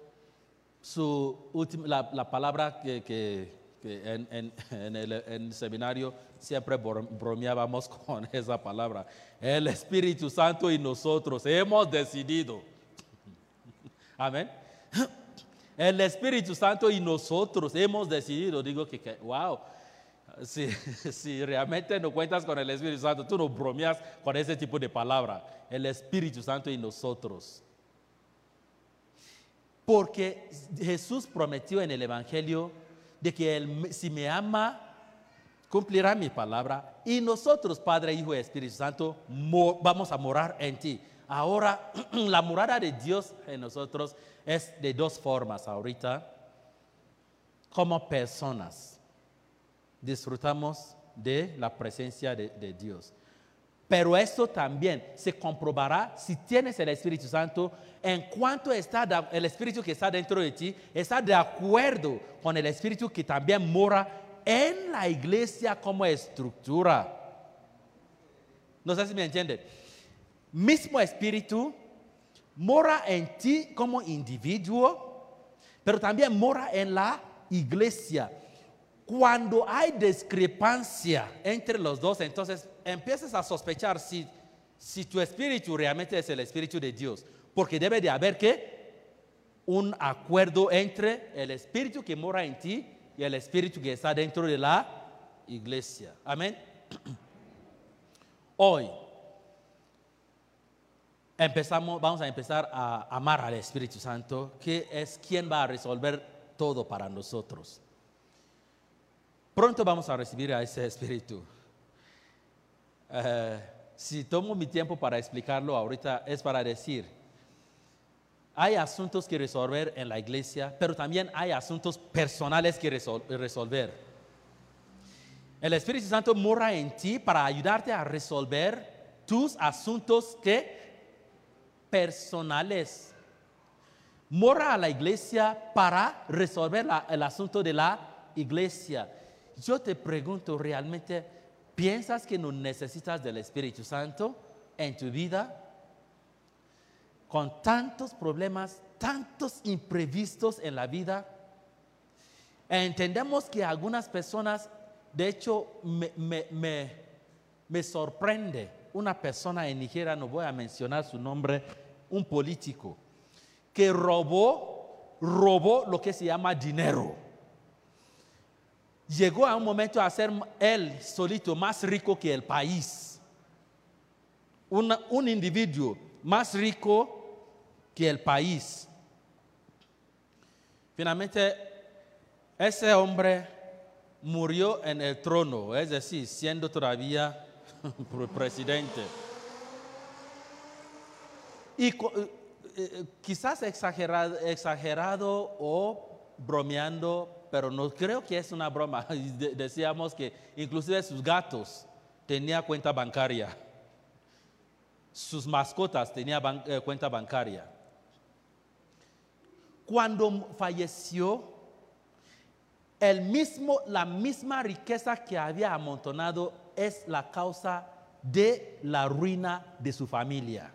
su la, la palabra que- en, el, seminario siempre bro- bromeábamos con esa palabra. El Espíritu Santo y nosotros hemos decidido. Amén. El Espíritu Santo y nosotros hemos decidido. Digo que, que, wow, si, si realmente no cuentas con el Espíritu Santo, tú no bromeas con ese tipo de palabra. El Espíritu Santo y nosotros. Porque Jesús prometió en el Evangelio de que él, si me ama, cumplirá mi palabra. Y nosotros, Padre, Hijo y Espíritu Santo, mo- vamos a morar en ti. Ahora, la morada de Dios en nosotros es de dos formas ahorita. Como personas, disfrutamos de la presencia de, de Dios. Pero esto también se comprobará si tienes el Espíritu Santo en cuanto está el Espíritu que está dentro de ti está de acuerdo con el Espíritu que también mora en la iglesia como estructura. No sé si me entiende. Mismo Espíritu mora en ti como individuo, pero también mora en la iglesia. Cuando hay discrepancia entre los dos, entonces empiezas a sospechar si, si tu espíritu realmente es el espíritu de Dios. Porque debe de haber que un acuerdo entre el espíritu que mora en ti y el espíritu que está dentro de la iglesia. Amén. Hoy empezamos, vamos a empezar a amar al Espíritu Santo, que es quien va a resolver todo para nosotros. Pronto vamos a recibir a ese espíritu. Eh, si tomo mi tiempo para explicarlo ahorita, es para decir, hay asuntos que resolver en la iglesia, pero también hay asuntos personales que resol- resolver. El Espíritu Santo mora en ti para ayudarte a resolver tus asuntos que personales. Mora a la iglesia para resolver el asunto de la iglesia. Yo te pregunto, ¿realmente piensas que no necesitas del Espíritu Santo en tu vida? Con tantos problemas, tantos imprevistos en la vida, entendemos que algunas personas, de hecho, me, me- me- sorprende una persona en Nigeria, no voy a mencionar su nombre, un político, que robó, robó lo que se llama dinero. Llegó a un momento a ser él solito más rico que el país. Un individuo más rico que el país. Finalmente, ese hombre murió en el trono, es decir, siendo todavía pre- presidente. Y eh, eh, quizás exagerado, exagerado o bromeando, pero no creo que es una broma. De- Decíamos que inclusive sus gatos tenían cuenta bancaria, sus mascotas tenían eh, cuenta bancaria. Cuando falleció, el mismo, la misma riqueza que había amontonado es la causa de la ruina de su familia.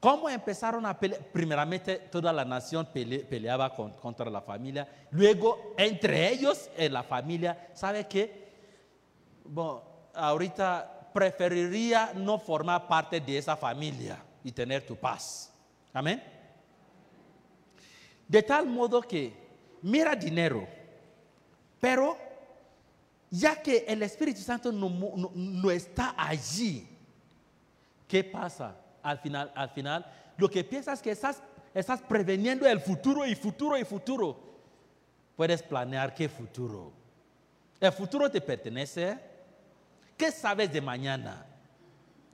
¿Cómo empezaron a pelear? Primeramente, toda la nación pele- peleaba con- contra la familia. Luego, entre ellos, en la familia, ¿sabe qué? Bueno, ahorita preferiría no formar parte de esa familia y tener tu paz. Amén. De tal modo que mira dinero, pero ya que el Espíritu Santo no, no- no está allí, ¿qué pasa? Al final, al final, lo que piensas que estás, estás preveniendo el futuro y futuro y futuro. Puedes planear qué futuro. El futuro te pertenece. ¿Qué sabes de mañana?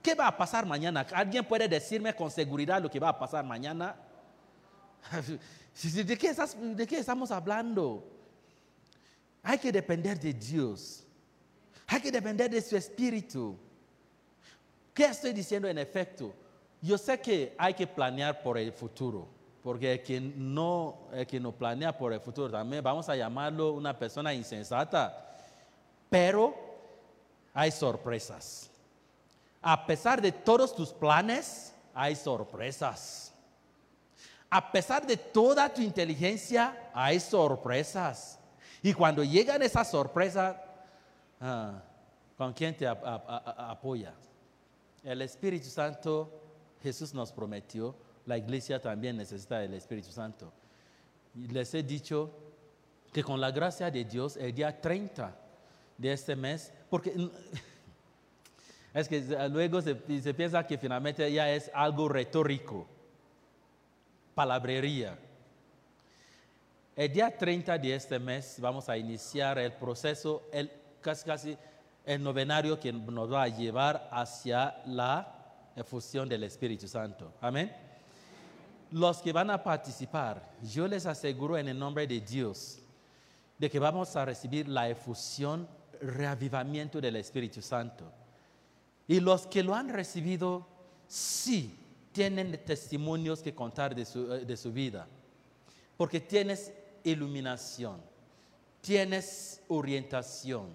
¿Qué va a pasar mañana? ¿Alguien puede decirme con seguridad lo que va a pasar mañana? ¿De qué, de qué estamos hablando? Hay que depender de Dios. Hay que depender de su espíritu. ¿Qué estoy diciendo en efecto? Yo sé que hay que planear por el futuro, porque el que no, el que no planea por el futuro también vamos a llamarlo una persona insensata. Pero hay sorpresas. A pesar de todos tus planes, hay sorpresas. A pesar de toda tu inteligencia, hay sorpresas. Y cuando llegan esas sorpresas, ah, ¿con quién te ap- ap- ap- apoya? El Espíritu Santo, Jesús nos prometió, la iglesia también necesita el Espíritu Santo. Les he dicho que con la gracia de Dios, el día 30 de este mes, porque es que luego se, se piensa que finalmente ya es algo retórico, palabrería. El día 30 de este mes vamos a iniciar el proceso, el, casi, casi el novenario que nos va a llevar hacia la efusión del Espíritu Santo. Amén. Los que van a participar, yo les aseguro en el nombre de Dios de que vamos a recibir la efusión, reavivamiento del Espíritu Santo. Y los que lo han recibido, sí, tienen testimonios que contar de su, eh, de su vida. Porque tienes iluminación, tienes orientación,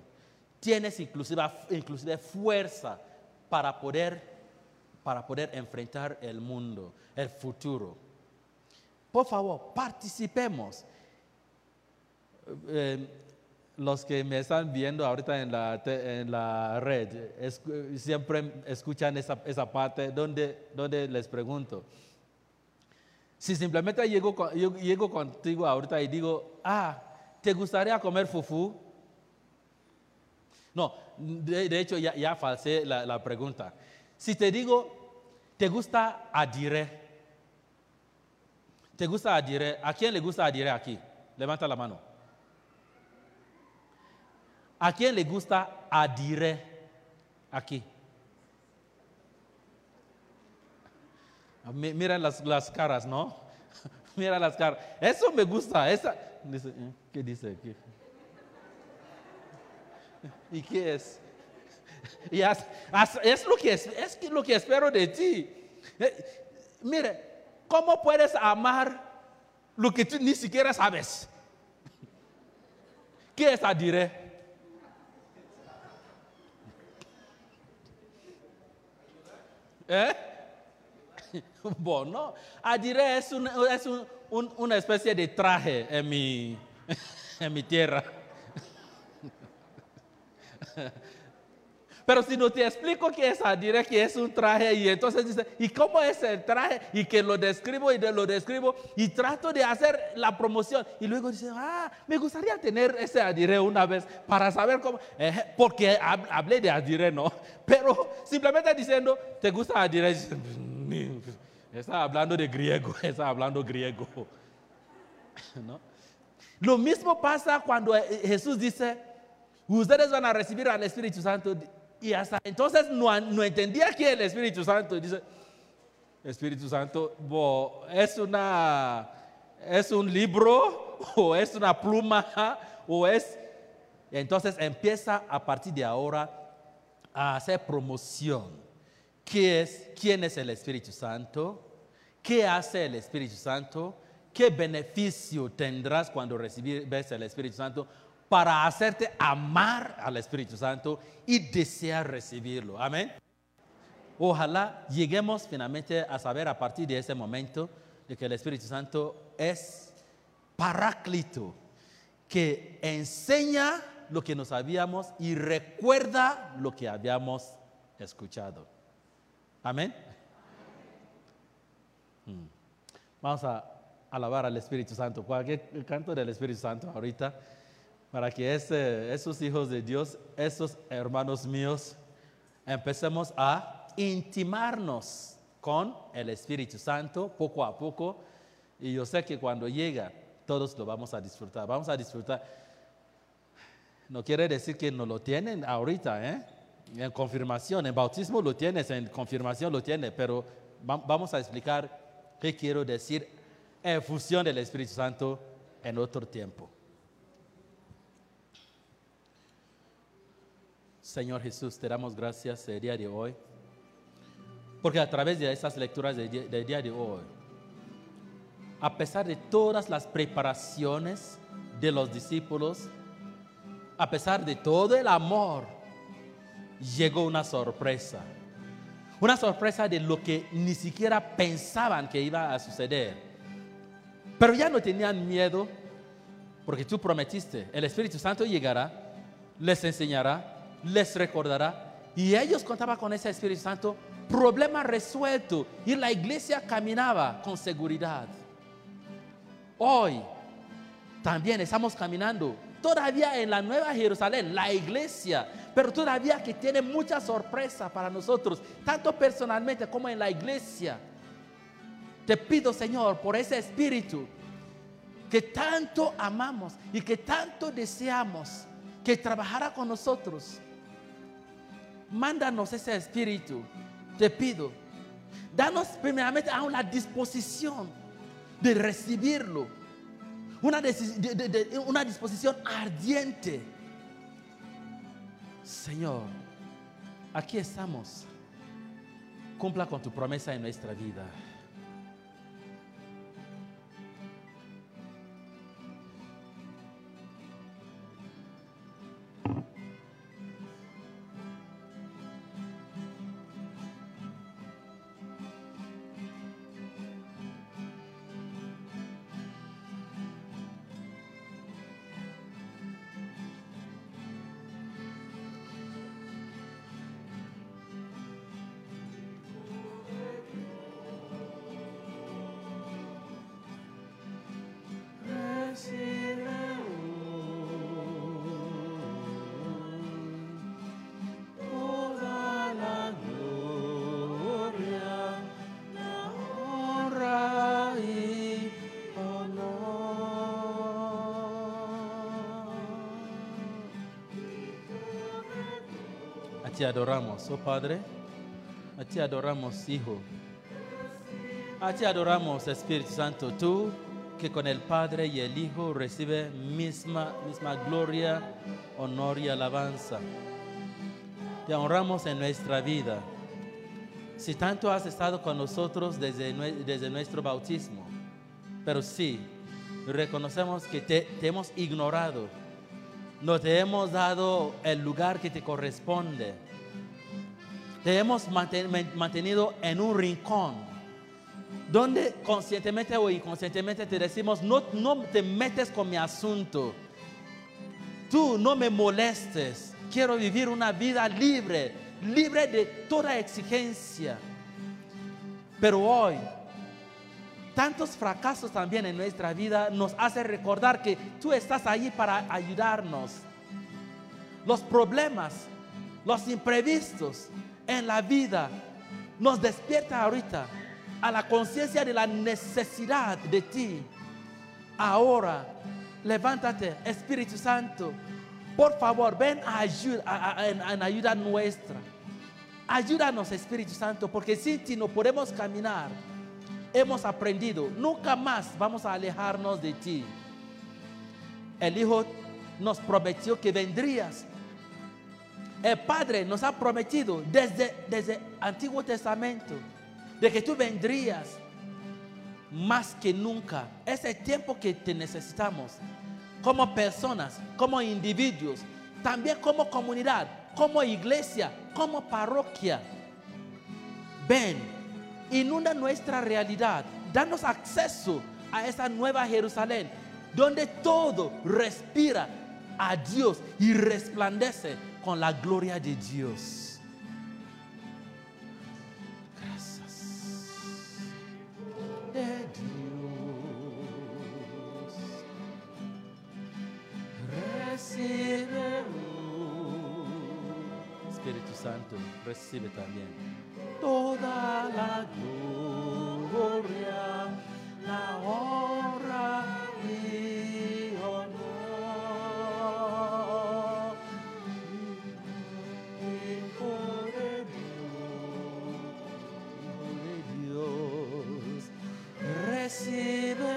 tienes inclusive, inclusive fuerza para poder, para poder enfrentar el mundo, el futuro. Por favor, participemos. Eh, los que me están viendo ahorita en la, en la red, siempre escuchan esa, esa parte donde, donde les pregunto, si simplemente llego, yo llego contigo ahorita y digo, ah, ¿te gustaría comer fufu? No, de, hecho ya, ya falsé la pregunta. Si te digo, ¿te gusta adire? ¿Te gusta adire? ¿A quién le gusta adire aquí? Levanta la mano. ¿A quién le gusta adire aquí? Mi- Mira las, las caras, ¿no? Mira las caras. Eso me gusta. Esa. ¿eh? ¿Qué dice aquí? ¿Y qué es? Y as- as- es, lo que, es, es lo que espero de ti. Eh, mire, ¿cómo puedes amar lo que tú ni siquiera sabes? ¿Qué es adire? ¿Eh? Bueno, adire es, un- es un- una especie de traje en mi, en mi tierra. Pero si no te explico qué es adire, que es un traje, y entonces dice, ¿y cómo es el traje? Y que lo describo y lo describo y trato de hacer la promoción. Y luego dice, ah, me gustaría tener ese adire una vez para saber cómo, eh, porque hab- hablé de adire, ¿no? Pero simplemente diciendo, ¿te gusta adire? Dice, "Ni- Está hablando de griego, está hablando griego. ¿No? Lo mismo pasa cuando eh, Jesús dice, ustedes van a recibir al Espíritu Santo. Y hasta entonces no, entendía que el Espíritu Santo dice, Espíritu Santo es, una, es un libro o es una pluma o es... Entonces empieza a partir de ahora a hacer promoción. ¿Qué es, ¿Quién es el Espíritu Santo? ¿Qué hace el Espíritu Santo? ¿Qué beneficio tendrás cuando recibes el Espíritu Santo para hacerte amar al Espíritu Santo y desear recibirlo? Amén. Ojalá lleguemos finalmente a saber a partir de ese momento de que el Espíritu Santo es paráclito, que enseña lo que nos sabíamos y recuerda lo que habíamos escuchado. Amén. Mm. Vamos a alabar al Espíritu Santo. Cualquier canto del Espíritu Santo ahorita, para que ese- esos hijos de Dios, esos hermanos míos, empecemos a intimarnos con el Espíritu Santo poco a poco. Y yo sé que cuando llega, todos lo vamos a disfrutar. Vamos a disfrutar. No quiere decir que no lo tienen ahorita, ¿eh? En confirmación, en bautismo lo tienes, en confirmación lo tienes, pero va- vamos a explicar qué quiero decir en función del Espíritu Santo en otro tiempo. Señor Jesús, te damos gracias el día de hoy, porque a través de estas lecturas del día, del día de hoy, a pesar de todas las preparaciones de los discípulos, a pesar de todo el amor, llegó una sorpresa. Una sorpresa de lo que ni siquiera pensaban que iba a suceder. Pero ya no tenían miedo porque tú prometiste, el Espíritu Santo llegará, les enseñará, les recordará. Y ellos contaban con ese Espíritu Santo, problema resuelto. Y la iglesia caminaba con seguridad. Hoy también estamos caminando todavía en la Nueva Jerusalén, la iglesia, pero todavía que tiene mucha sorpresa para nosotros, tanto personalmente como en la iglesia. Te pido, Señor, por ese espíritu que tanto amamos y que tanto deseamos que trabajara con nosotros. Mándanos ese espíritu, te pido. Danos primeramente a una disposición de recibirlo una, de- una disposición ardiente. Señor, aquí estamos. Cumpla con tu promesa en nuestra vida. Ti adoramos, oh Padre. A ti adoramos, Hijo. A ti adoramos, Espíritu Santo. Tú que con el Padre y el Hijo recibe misma, misma gloria, honor y alabanza. Te honramos en nuestra vida. Si tanto has estado con nosotros desde, desde nuestro bautismo, pero sí, reconocemos que te, te hemos ignorado, no te hemos dado el lugar que te corresponde, te hemos manten- man- mantenido en un rincón, donde conscientemente o inconscientemente te decimos, no, no te metes con mi asunto, tú no me molestes, quiero vivir una vida libre, libre de toda exigencia. Pero hoy, tantos fracasos también en nuestra vida nos hace recordar que tú estás ahí para ayudarnos. Los problemas, los imprevistos en la vida nos despierta ahorita a la conciencia de la necesidad de ti. Ahora, levántate, Espíritu Santo. Por favor, ven a a- en ayuda nuestra. Ayúdanos, Espíritu Santo, porque sin ti no podemos caminar. Hemos aprendido, nunca más vamos a alejarnos de ti. El Hijo nos prometió que vendrías. El Padre nos ha prometido desde, desde Antiguo Testamento de que tú vendrías más que nunca. Es el tiempo que te necesitamos como personas, como individuos, también como comunidad, como iglesia, como parroquia. Ven, inunda nuestra realidad, danos acceso a esa nueva Jerusalén, donde todo respira a Dios y resplandece con la gloria de Dios. Gracias. De Dios. Recibe. Espíritu Santo, recibe también toda la gloria, la honra y honor. Hijo de Dios, Hijo de Dios, recibe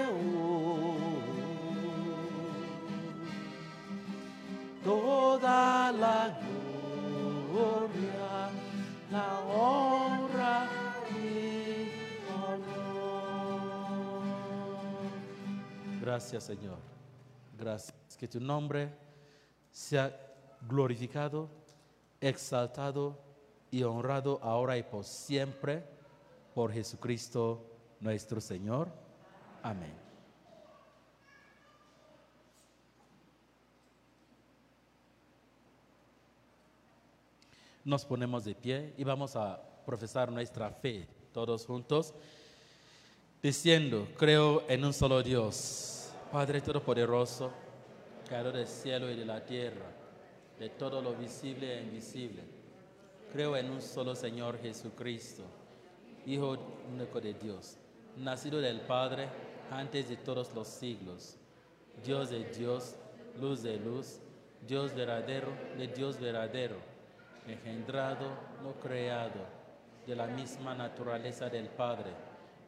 toda la gloria, la honra Gracias, Señor. Gracias. Que tu nombre sea glorificado, exaltado y honrado ahora y por siempre por Jesucristo nuestro Señor. Amén. Nos ponemos de pie y vamos a profesar nuestra fe todos juntos, diciendo, creo en un solo Dios, Padre Todopoderoso, Creador del cielo y de la tierra, de todo lo visible e invisible. Creo en un solo Señor Jesucristo, Hijo único de Dios, nacido del Padre antes de todos los siglos, Dios de Dios, luz de luz, Dios verdadero de Dios verdadero, engendrado, no creado, de la misma naturaleza del Padre,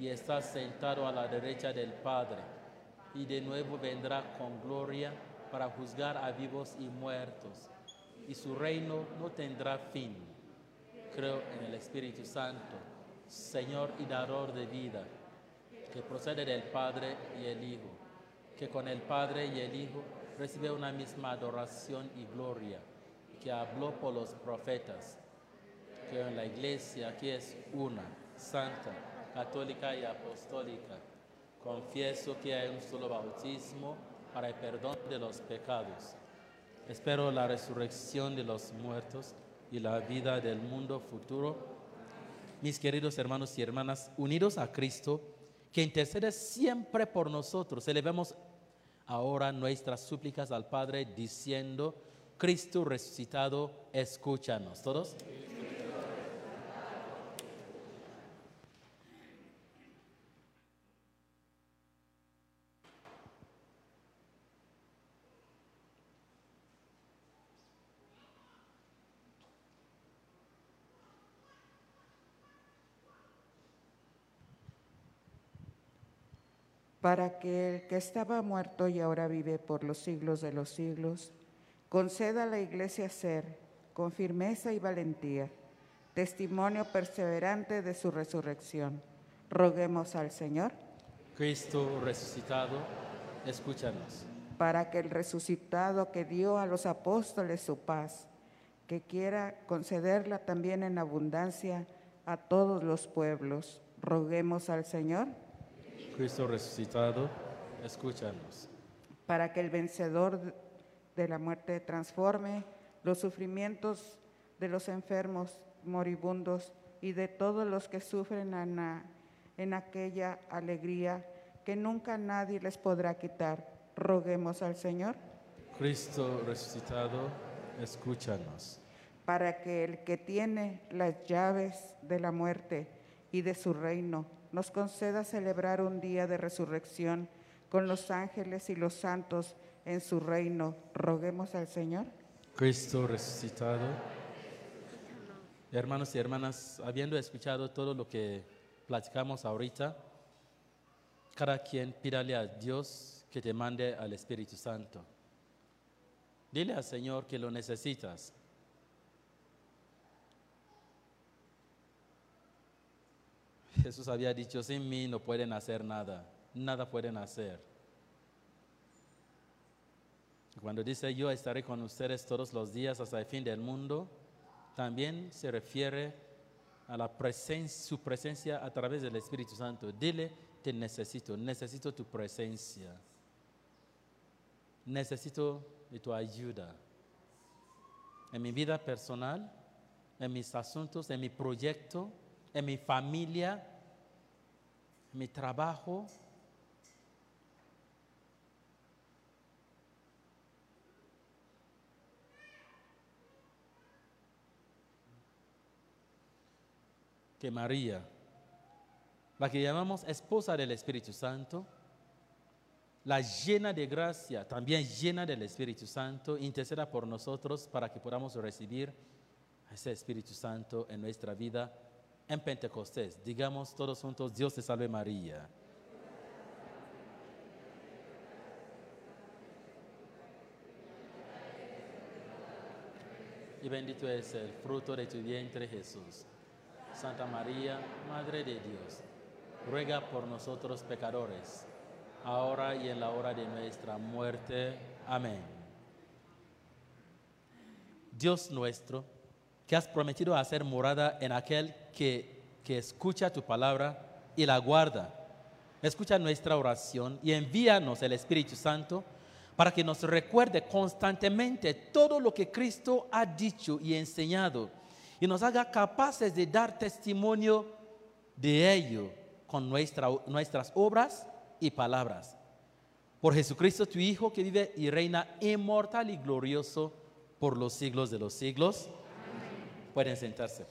y está sentado a la derecha del Padre y de nuevo vendrá con gloria para juzgar a vivos y muertos y su reino no tendrá fin. Creo en el Espíritu Santo, Señor y dador de vida, que procede del Padre y el Hijo, que con el Padre y el Hijo recibe una misma adoración y gloria, que habló por los profetas. Creo en la Iglesia, que es una, santa, católica y apostólica. Confieso que hay un solo bautismo para el perdón de los pecados. Espero la resurrección de los muertos y la vida del mundo futuro. Mis queridos hermanos y hermanas, unidos a Cristo, que intercede siempre por nosotros, elevemos ahora nuestras súplicas al Padre diciendo, Cristo resucitado, escúchanos. ¿Todos? Para que el que estaba muerto y ahora vive por los siglos de los siglos, conceda a la Iglesia ser, con firmeza y valentía, testimonio perseverante de su resurrección. Roguemos al Señor Cristo resucitado, escúchanos. para que el resucitado que dio a los apóstoles su paz, que quiera concederla también en abundancia a todos los pueblos. Roguemos al Señor Cristo resucitado, escúchanos. para que el vencedor de la muerte transforme los sufrimientos de los enfermos, moribundos y de todos los que sufren en, la- en aquella alegría que nunca nadie les podrá quitar. Roguemos al Señor Cristo resucitado, escúchanos. para que el que tiene las llaves de la muerte y de su reino nos conceda celebrar un día de resurrección con los ángeles y los santos en su reino. Roguemos al Señor. Cristo resucitado. Hermanos y hermanas, habiendo escuchado todo lo que platicamos ahorita, cada quien pídale a Dios que te mande al Espíritu Santo. Dile al Señor que lo necesitas. Jesús había dicho, sin mí no pueden hacer nada, nada pueden hacer. Cuando dice yo estaré con ustedes todos los días hasta el fin del mundo, también se refiere a la presencia, su presencia a través del Espíritu Santo. Dile, te necesito, necesito tu presencia. Necesito de tu ayuda. En mi vida personal, en mis asuntos, en mi proyecto, en mi familia, en mi trabajo, que María, la que llamamos esposa del Espíritu Santo, la llena de gracia, también llena del Espíritu Santo, interceda por nosotros para que podamos recibir ese Espíritu Santo en nuestra vida en Pentecostés. Digamos todos juntos, Dios te salve María. Y bendito es el fruto de tu vientre Jesús. Santa María, Madre de Dios, ruega por nosotros pecadores, ahora y en la hora de nuestra muerte. Amén. Dios nuestro, que has prometido hacer morada en aquel que, que escucha tu palabra y la guarda, escucha nuestra oración y envíanos el Espíritu Santo para que nos recuerde constantemente todo lo que Cristo ha dicho y enseñado y nos haga capaces de dar testimonio de ello con nuestra- nuestras obras y palabras. Por Jesucristo, tu Hijo, que vive y reina inmortal y glorioso por los siglos de los siglos. Pueden sentarse.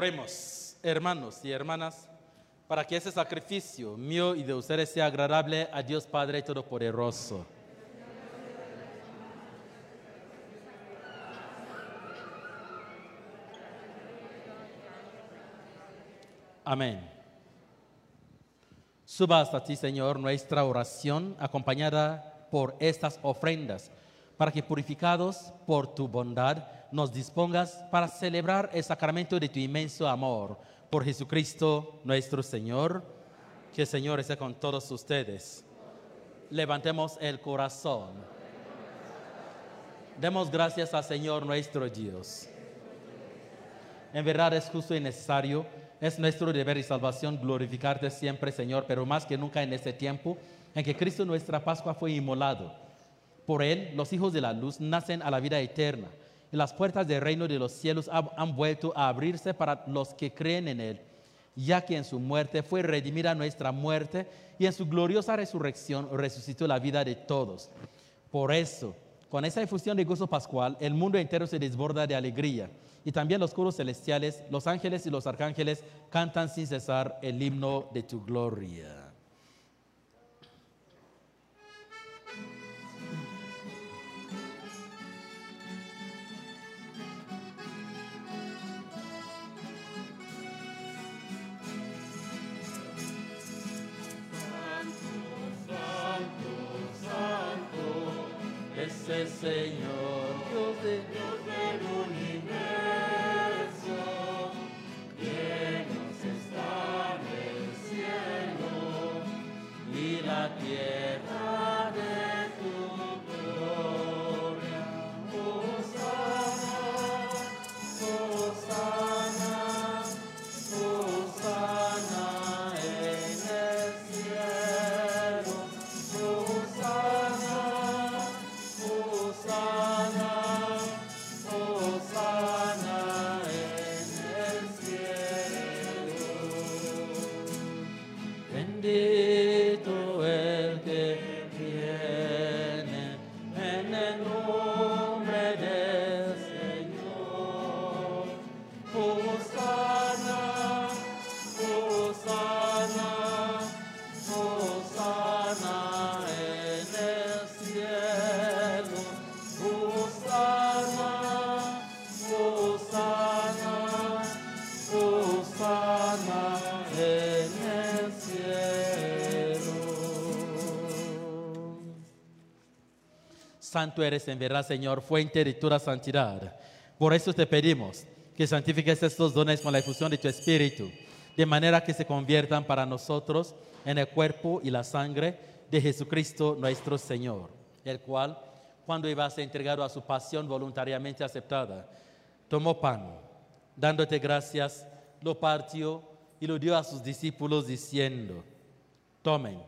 Oremos, hermanos y hermanas, para que ese sacrificio mío y de ustedes sea agradable a Dios Padre Todopoderoso. Amén. Suba hasta ti, Señor, nuestra oración acompañada por estas ofrendas, para que purificados por tu bondad nos dispongas para celebrar el sacramento de tu inmenso amor. Por Jesucristo nuestro Señor, que el Señor esté con todos ustedes. Levantemos el corazón. Demos gracias al Señor nuestro Dios. En verdad es justo y necesario, es nuestro deber y salvación glorificarte siempre, Señor, pero más que nunca en este tiempo en que Cristo nuestra Pascua fue inmolado. Por él, los hijos de la luz nacen a la vida eterna las puertas del reino de los cielos han, vuelto a abrirse para los que creen en él, ya que en su muerte fue redimida nuestra muerte y en su gloriosa resurrección resucitó la vida de todos. Por eso, con esa efusión de gozo pascual, el mundo entero se desborda de alegría. Y también los coros celestiales, los ángeles y los arcángeles cantan sin cesar el himno de tu gloria. Es Santo eres en verdad, Señor, fuente de toda santidad. Por eso te pedimos que santifiques estos dones con la efusión de tu Espíritu, de manera que se conviertan para nosotros en el cuerpo y la sangre de Jesucristo nuestro Señor, el cual, cuando iba ser entregado a su pasión voluntariamente aceptada, tomó pan, dándote gracias, lo partió y lo dio a sus discípulos diciendo, tomen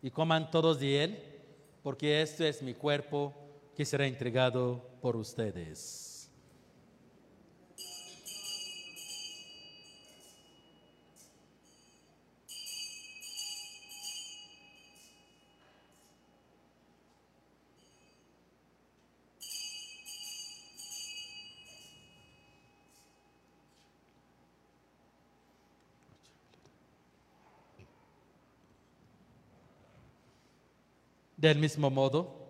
y coman todos de él, porque este es mi cuerpo que será entregado por ustedes. Del mismo modo,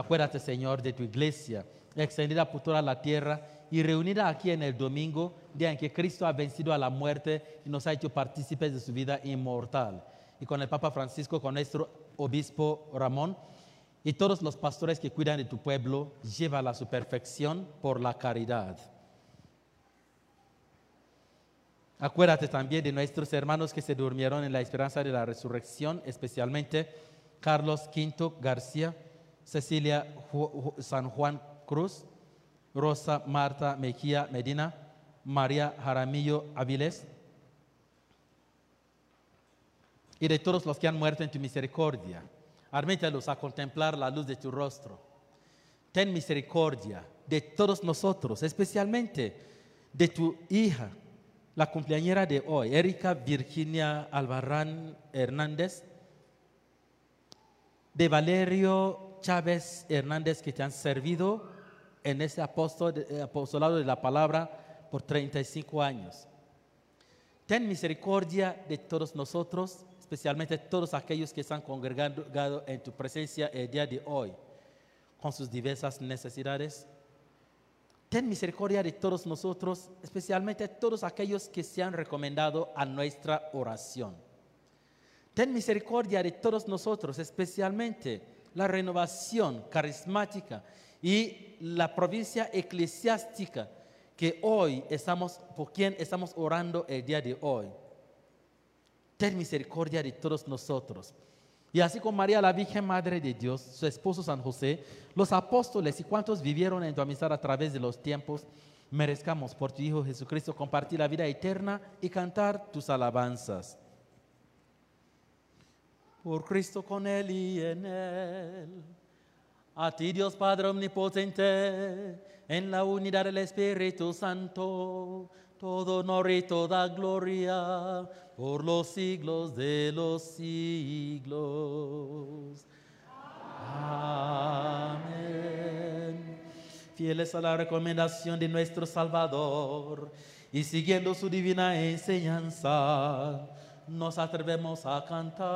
Acuérdate, Señor, de tu iglesia, extendida por toda la tierra y reunida aquí en el domingo, día en que Cristo ha vencido a la muerte y nos ha hecho partícipes de su vida inmortal. Y con el Papa Francisco, con nuestro obispo Ramón y todos los pastores que cuidan de tu pueblo, llévala a su perfección por la caridad. Acuérdate también de nuestros hermanos que se durmieron en la esperanza de la resurrección, especialmente Carlos Quinto García, Cecilia San Juan Cruz, Rosa Marta Mejía Medina, María Jaramillo Aviles, y de todos los que han muerto en tu misericordia. Admítelos a contemplar la luz de tu rostro. Ten misericordia de todos nosotros, especialmente de tu hija, la cumpleañera de hoy, Erika Virginia Albarrán Hernández, de Valerio Chávez Hernández, que te han servido en ese apostol- eh, apostolado de la palabra por 35 años. Ten misericordia de todos nosotros, especialmente todos aquellos que están congregado en tu presencia el día de hoy, con sus diversas necesidades. Ten misericordia de todos nosotros, especialmente todos aquellos que se han recomendado a nuestra oración. Ten misericordia de todos nosotros, especialmente la renovación carismática y la provincia eclesiástica que hoy estamos, por quien estamos orando el día de hoy. Ten misericordia de todos nosotros. Y así como María, la Virgen Madre de Dios, su esposo San José, los apóstoles y cuantos vivieron en tu amistad a través de los tiempos, merezcamos por tu Hijo Jesucristo compartir la vida eterna y cantar tus alabanzas. Por Cristo con Él y en Él. A ti Dios Padre Omnipotente, en la unidad del Espíritu Santo, todo honor y toda gloria por los siglos de los siglos. Amén. Fieles a la recomendación de nuestro Salvador y siguiendo su divina enseñanza, nos atrevemos a cantar.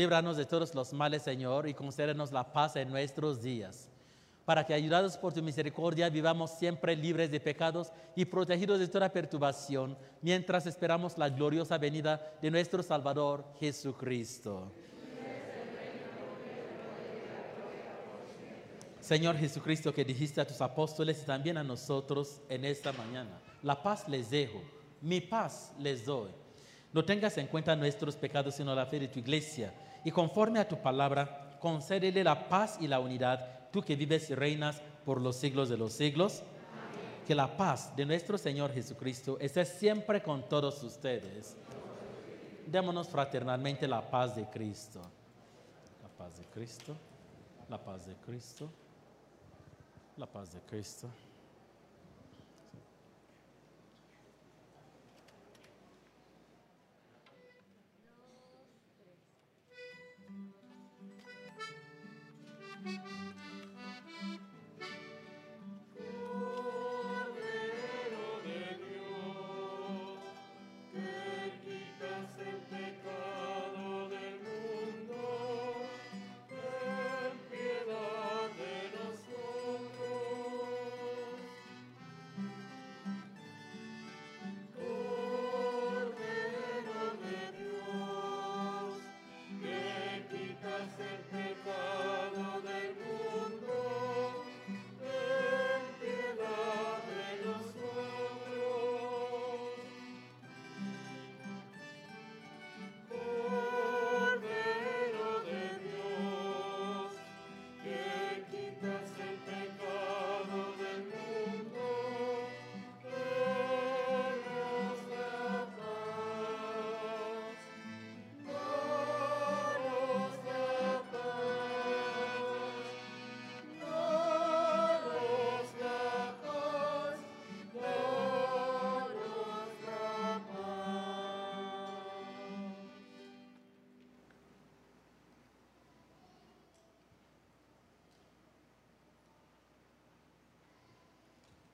Líbranos de todos los males, Señor, y concédenos la paz en nuestros días, para que, ayudados por tu misericordia, vivamos siempre libres de pecados y protegidos de toda perturbación, mientras esperamos la gloriosa venida de nuestro Salvador Jesucristo. Señor Jesucristo, que dijiste a tus apóstoles y también a nosotros en esta mañana, la paz les dejo, mi paz les doy. No tengas en cuenta nuestros pecados, sino la fe de tu iglesia. Y conforme a tu palabra, concédele la paz y la unidad, tú que vives y reinas por los siglos de los siglos. Que la paz de nuestro Señor Jesucristo esté siempre con todos ustedes. Démonos fraternalmente la paz de Cristo. La paz de Cristo. La paz de Cristo. La paz de Cristo. Cordero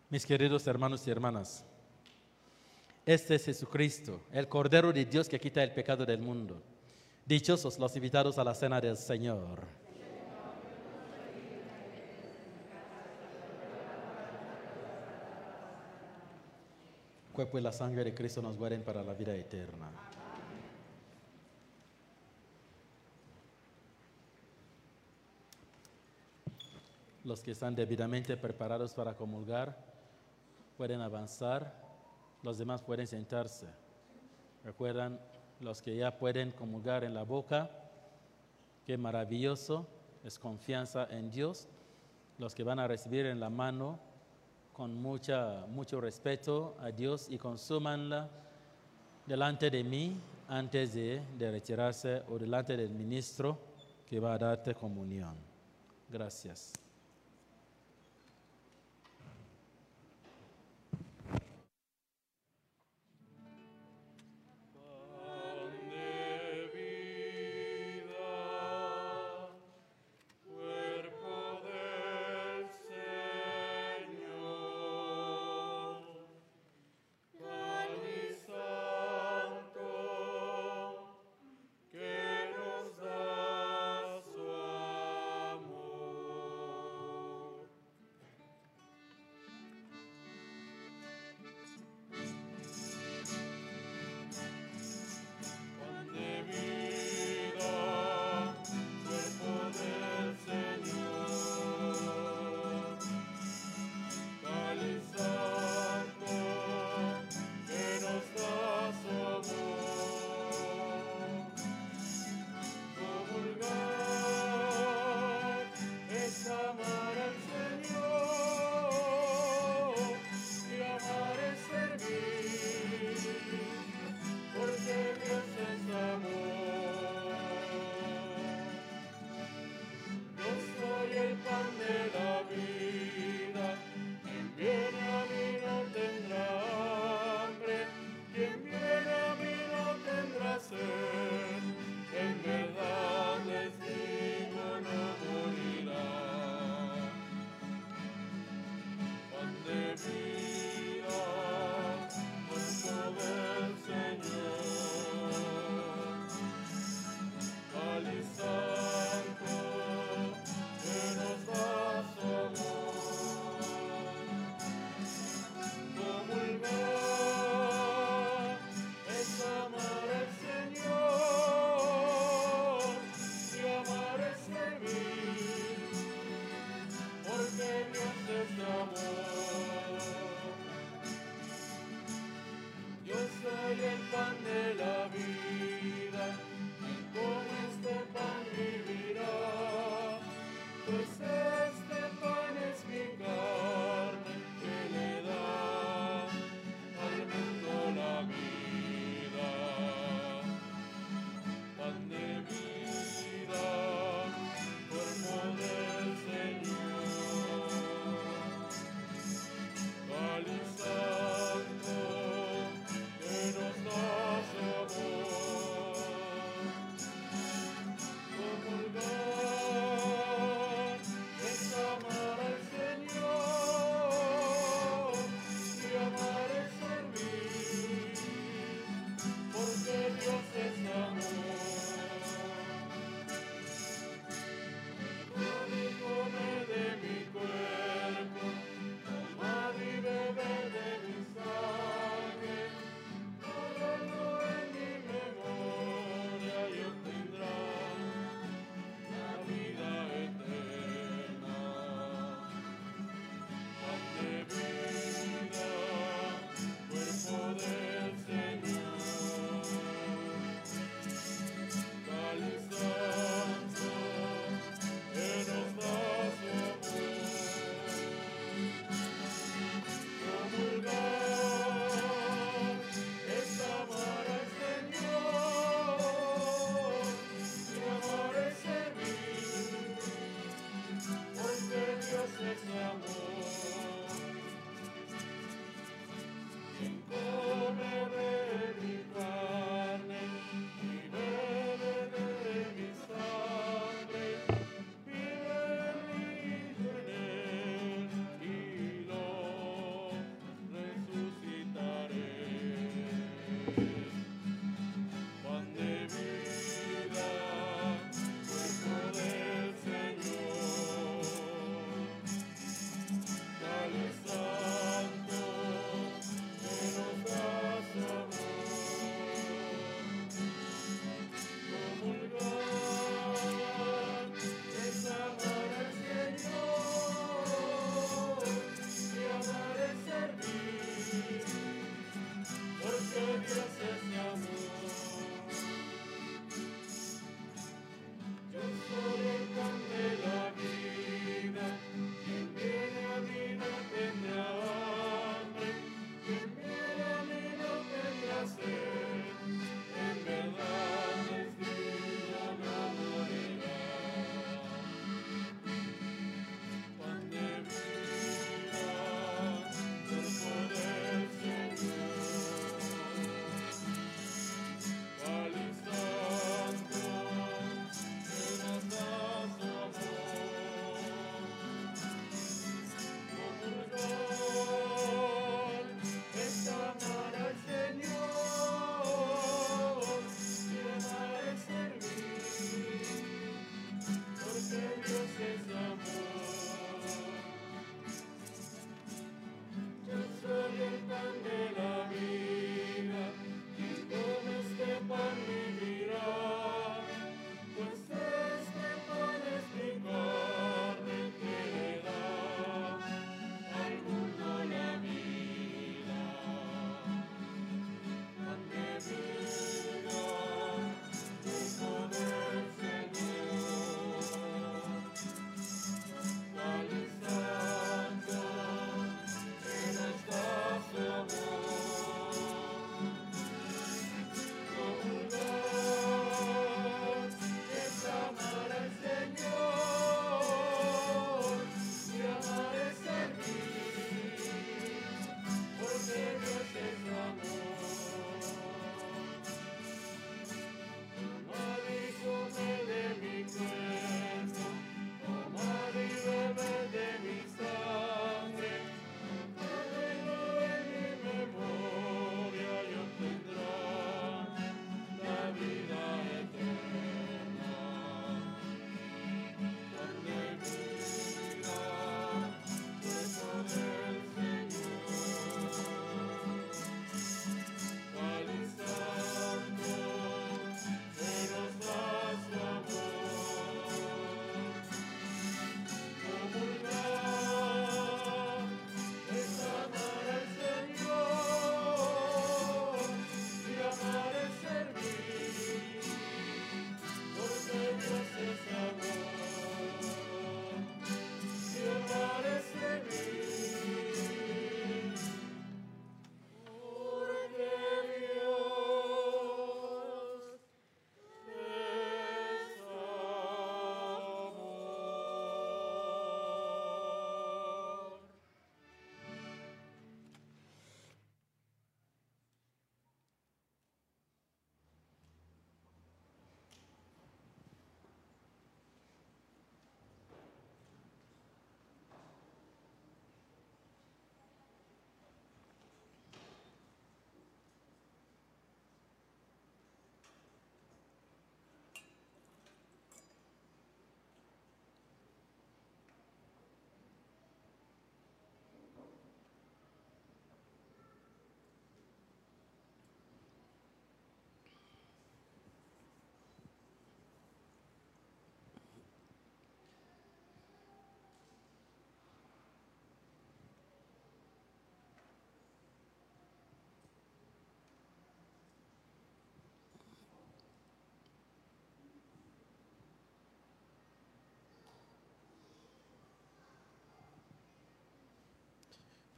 Mis queridos hermanos y hermanas, este es Jesucristo, el Cordero de Dios que quita el pecado del mundo. Dichosos los invitados a la cena del Señor. Cuerpo y la sangre de Cristo nos guarden para la vida eterna. Los que están debidamente preparados para comulgar pueden avanzar, los demás pueden sentarse. Recuerdan los que ya pueden comulgar en la boca, qué maravilloso, es confianza en Dios. Los que van a recibir en la mano, con mucha, mucho respeto a Dios y consúmanla delante de mí antes de, de retirarse o delante del ministro que va a darte comunión. Gracias.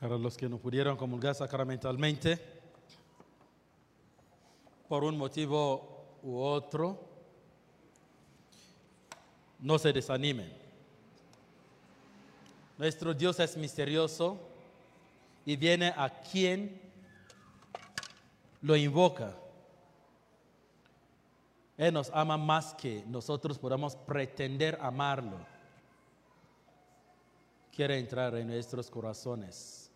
Para los que no pudieron comulgar sacramentalmente, por un motivo u otro, no se desanimen. Nuestro Dios es misterioso y viene a quien lo invoca. Él nos ama más que nosotros podamos pretender amarlo. Quiere entrar en nuestros corazones.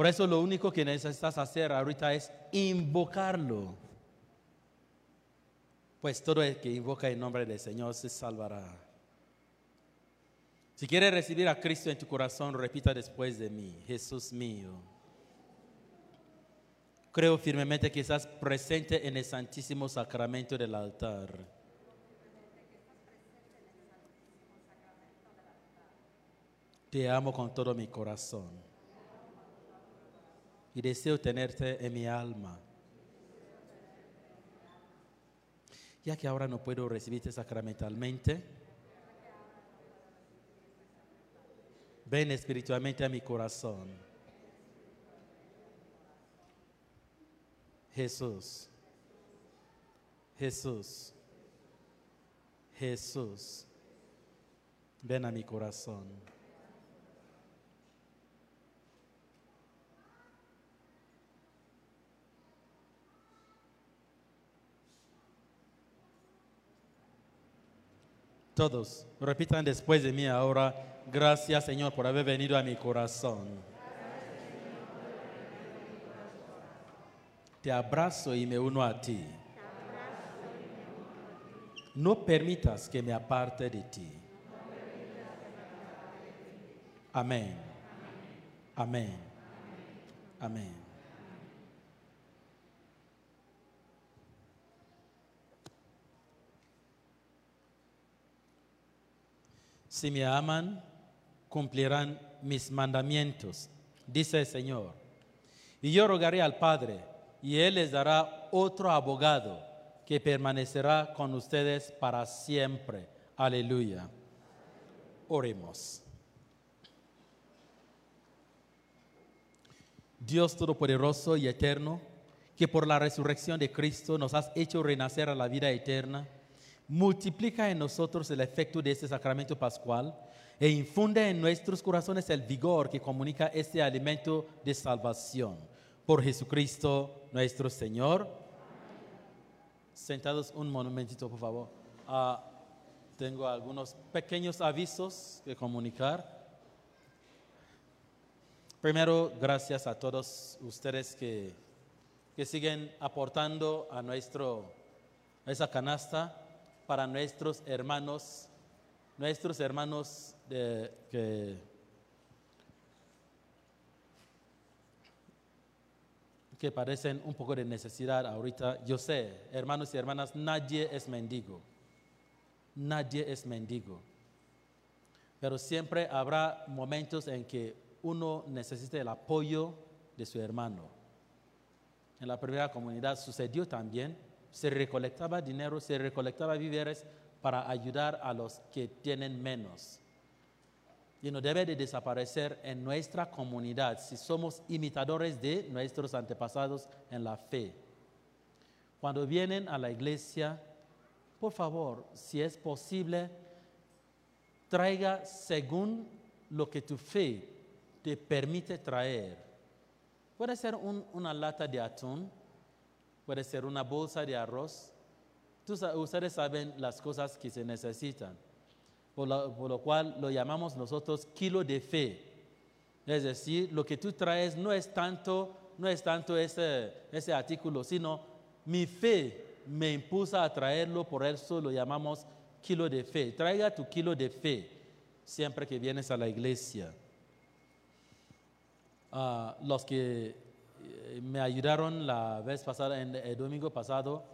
Por eso lo único que necesitas hacer ahorita es invocarlo. Pues todo el que invoca el nombre del Señor se salvará. Si quieres recibir a Cristo en tu corazón, repita después de mí, Jesús mío. Creo firmemente que estás presente en el santísimo sacramento del altar. Te amo con todo mi corazón y deseo tenerte en mi alma. Ya que ahora no puedo recibirte sacramentalmente, ven espiritualmente a mi corazón. Jesús, Jesús, Jesús, ven a mi corazón. Todos, repitan después de mí ahora, gracias Señor por haber venido a mi corazón. Te abrazo y me uno a ti. No permitas que me aparte de ti. Amén. Amén. Amén. Si me aman, cumplirán mis mandamientos, dice el Señor. Y yo rogaré al Padre, y Él les dará otro abogado que permanecerá con ustedes para siempre. Aleluya. Oremos. Dios Todopoderoso y Eterno, que por la resurrección de Cristo nos has hecho renacer a la vida eterna, multiplica en nosotros el efecto de este sacramento pascual e infunde en nuestros corazones el vigor que comunica este alimento de salvación. Por Jesucristo nuestro Señor. Sentados un momentito, por favor. Ah, tengo algunos pequeños avisos que comunicar. Primero, gracias a todos ustedes que, que siguen aportando a, nuestro, a esa canasta para nuestros hermanos, nuestros hermanos que, que padecen un poco de necesidad ahorita. Yo sé, hermanos y hermanas, nadie es mendigo. Nadie es mendigo. Pero siempre habrá momentos en que uno necesita el apoyo de su hermano. En la primera comunidad sucedió también se recolectaba dinero, se recolectaba víveres para ayudar a los que tienen menos. Y no debe de desaparecer en nuestra comunidad si somos imitadores de nuestros antepasados en la fe. Cuando vienen a la iglesia, por favor, si es posible, traiga según lo que tu fe te permite traer. Puede ser un- una lata de atún, puede ser una bolsa de arroz. Ustedes saben las cosas que se necesitan, por lo, por lo cual lo llamamos nosotros kilo de fe. Es decir, lo que tú traes no es tanto, no es tanto ese, ese artículo, sino mi fe me impulsa a traerlo, por eso lo llamamos kilo de fe. Traiga tu kilo de fe siempre que vienes a la iglesia. Ah, los que me ayudaron la vez pasada, en el domingo pasado,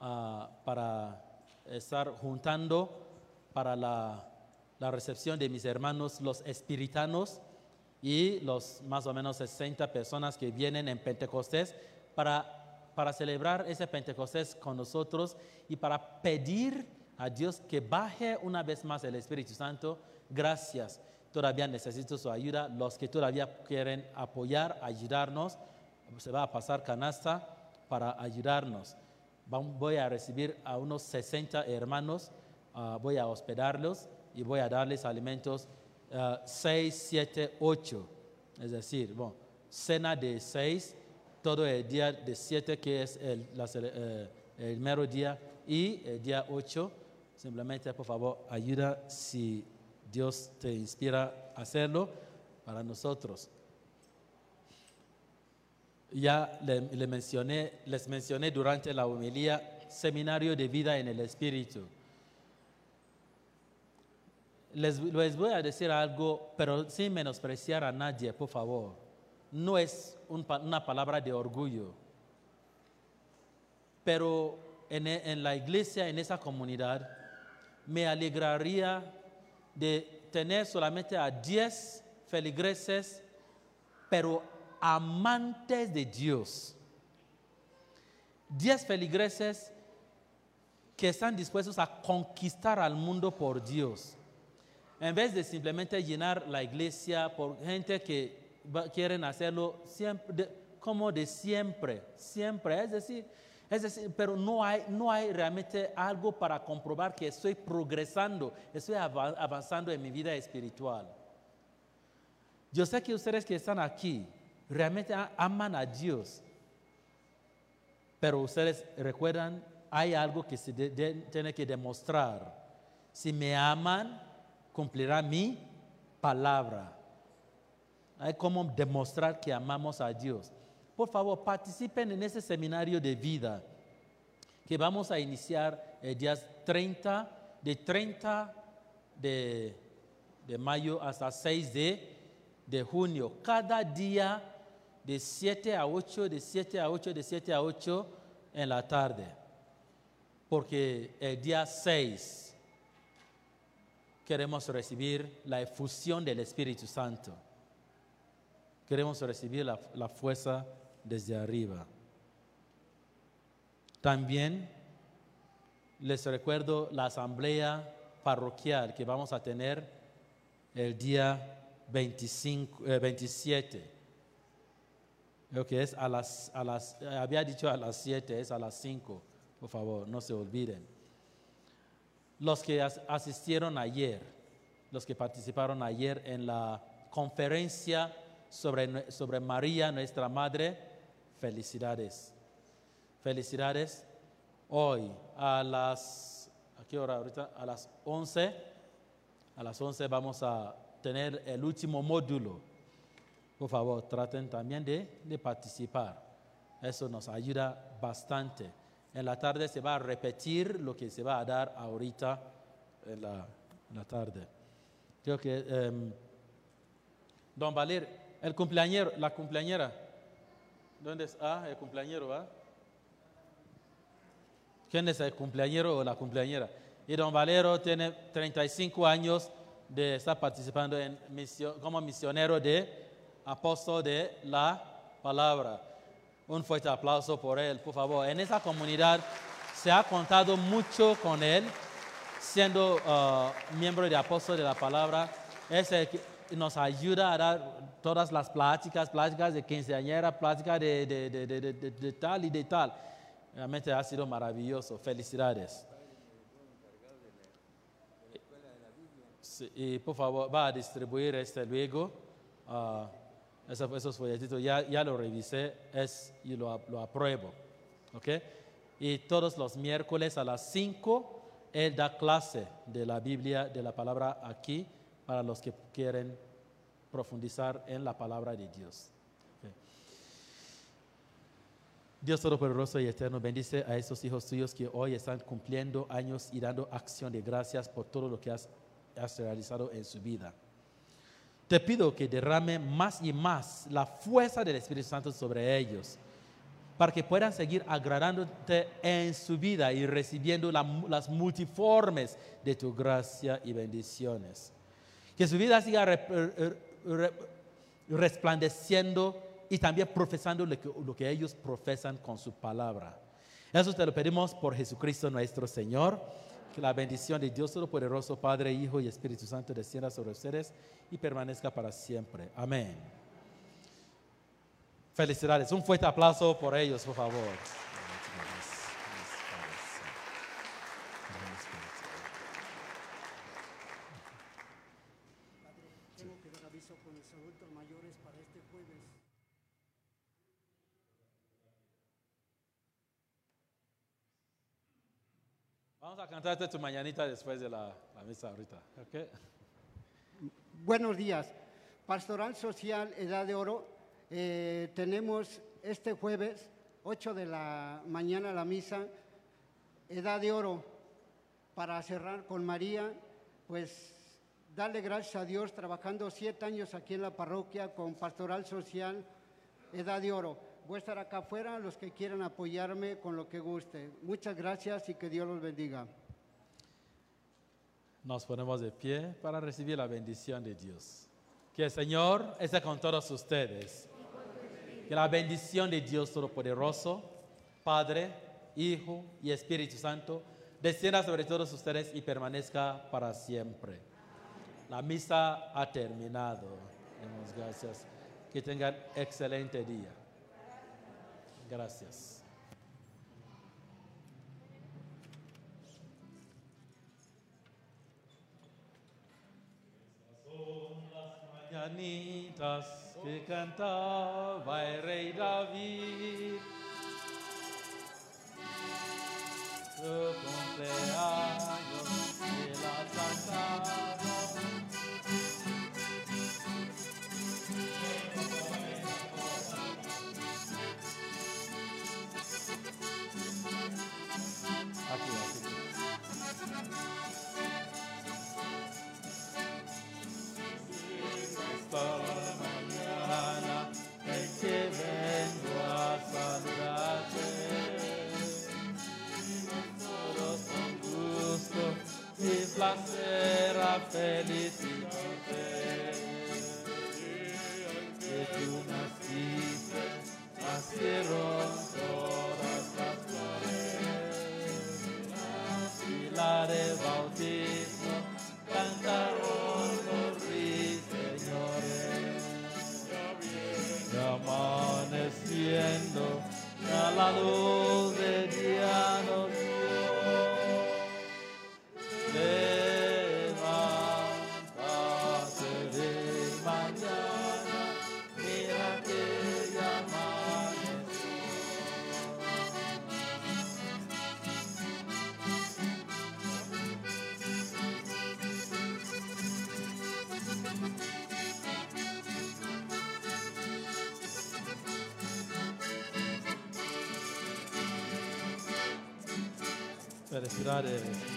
ah, para estar juntando para la, la recepción de mis hermanos, los espiritanos, y los más o menos 60 personas que vienen en Pentecostés para, para celebrar ese Pentecostés con nosotros y para pedir a Dios que baje una vez más el Espíritu Santo. Gracias. todavía necesito su ayuda. Los que todavía quieren apoyar, ayudarnos, se va a pasar canasta para ayudarnos. Voy a recibir a unos 60 hermanos, ah, voy a hospedarlos y voy a darles alimentos 6, 7, 8. Es decir, bueno, cena de 6, todo el día de 7 que es el, la eh, el mero día y el día 8. Simplemente, por favor, ayuda si Dios te inspira a hacerlo para nosotros. Ya le, le mencioné, les mencioné durante la homilía Seminario de Vida en el Espíritu. Les, les voy a decir algo, pero sin menospreciar a nadie, por favor. No es un una palabra de orgullo. Pero en, en la iglesia, en esa comunidad, me alegraría de tener solamente a 10 feligreses, pero amantes de Dios. 10 feligreses que están dispuestos a conquistar al mundo por Dios. En vez de simplemente llenar la iglesia por gente que va- quieren hacerlo como de siempre, siempre. Es decir, es decir, pero no hay, no hay realmente algo para comprobar que estoy progresando, estoy ava- avanzando en mi vida espiritual. Yo sé que ustedes que están aquí realmente aman a Dios, pero ustedes recuerdan, hay algo que se tiene que demostrar. Si me aman, cumplirá mi palabra. Hay como demostrar que amamos a Dios. Por favor, participen en ese seminario de vida que vamos a iniciar el día 30, de 30 de, de mayo hasta 6 de, de junio. Cada día de 7 a 8, de 7 a 8, de 7 a 8 en la tarde. Porque el día 6 queremos recibir la efusión del Espíritu Santo. Queremos recibir la, la fuerza desde arriba. También les recuerdo la asamblea parroquial que vamos a tener el día 25, eh, 27. Que es a las, a las, eh, había dicho a las 7, es a las 5. Por favor, no se olviden. Los que as- asistieron ayer, los que participaron ayer en la conferencia sobre, sobre María, nuestra Madre, felicidades. Felicidades. Hoy a las, ¿a qué hora ahorita? A las 11. A las 11 vamos a tener el último módulo. Por favor, traten también de, participar. Eso nos ayuda bastante. En la tarde se va a repetir lo que se va a dar ahorita en la, tarde. Creo que em, Don Valer, el cumpleañero, la cumpleañera, ¿dónde está? Ah, el cumpleañero, ¿va? ¿Quién es el cumpleañero o la cumpleañera? Y don Valero tiene 35 años de estar participando en misión, como misionero de apóstol de la palabra. Un fuerte aplauso por él, por favor. En esa comunidad se ha contado mucho con él, siendo ah, miembro de apóstol de la palabra. Es que nos ayuda a dar todas las pláticas, pláticas de quinceañera, pláticas de, de- de- de- tal y de tal. Realmente ha sido maravilloso. Felicidades. Y por favor, va a distribuir este luego. ah, esos, folletitos, ya, lo revisé es, y lo, ap- lo apruebo. ¿Ok? Y todos los miércoles a las 5, él da clase de la Biblia, de la palabra aquí, para los que quieren profundizar en la palabra de Dios. Dios Todopoderoso y Eterno, bendice a esos hijos tuyos que hoy están cumpliendo años y dando acción de gracias por todo lo que has realizado en su vida. Te pido que derrame más y más la fuerza del Espíritu Santo sobre ellos, para que puedan seguir agradándote en su vida y recibiendo la- las multiformes de tu gracia y bendiciones. Que su vida siga resplandeciendo y también profesando lo que ellos profesan con su palabra. Eso te lo pedimos por Jesucristo nuestro Señor. Que la bendición de Dios Todopoderoso, Padre, Hijo y Espíritu Santo descienda sobre ustedes y permanezca para siempre. Amén. Felicidades. Un fuerte aplauso por ellos, por favor. Vamos a cantarte tu mañanita después de la, misa ahorita. ¿ok? Buenos días. Pastoral Social Edad de Oro. eh, tenemos este jueves, 8 de la mañana, la misa. Edad de Oro. Para cerrar con María, pues darle gracias a Dios trabajando siete años aquí en la parroquia con Pastoral Social Edad de Oro. Voy a estar acá afuera, los que quieran apoyarme con lo que guste. Muchas gracias y que Dios los bendiga. Nos ponemos de pie para recibir la bendición de Dios. Que el Señor esté con todos ustedes. Que la bendición de Dios Todopoderoso, Padre, Hijo y Espíritu Santo, descienda sobre todos ustedes y permanezca para siempre. La misa ha terminado. Demos gracias. Que tengan excelente día. Gracias. mañanitas que cantaba el rey David. Su cumpleaños de la cantaron. Aquí. Esta mañana en que vengo a saludarte. Felicidades.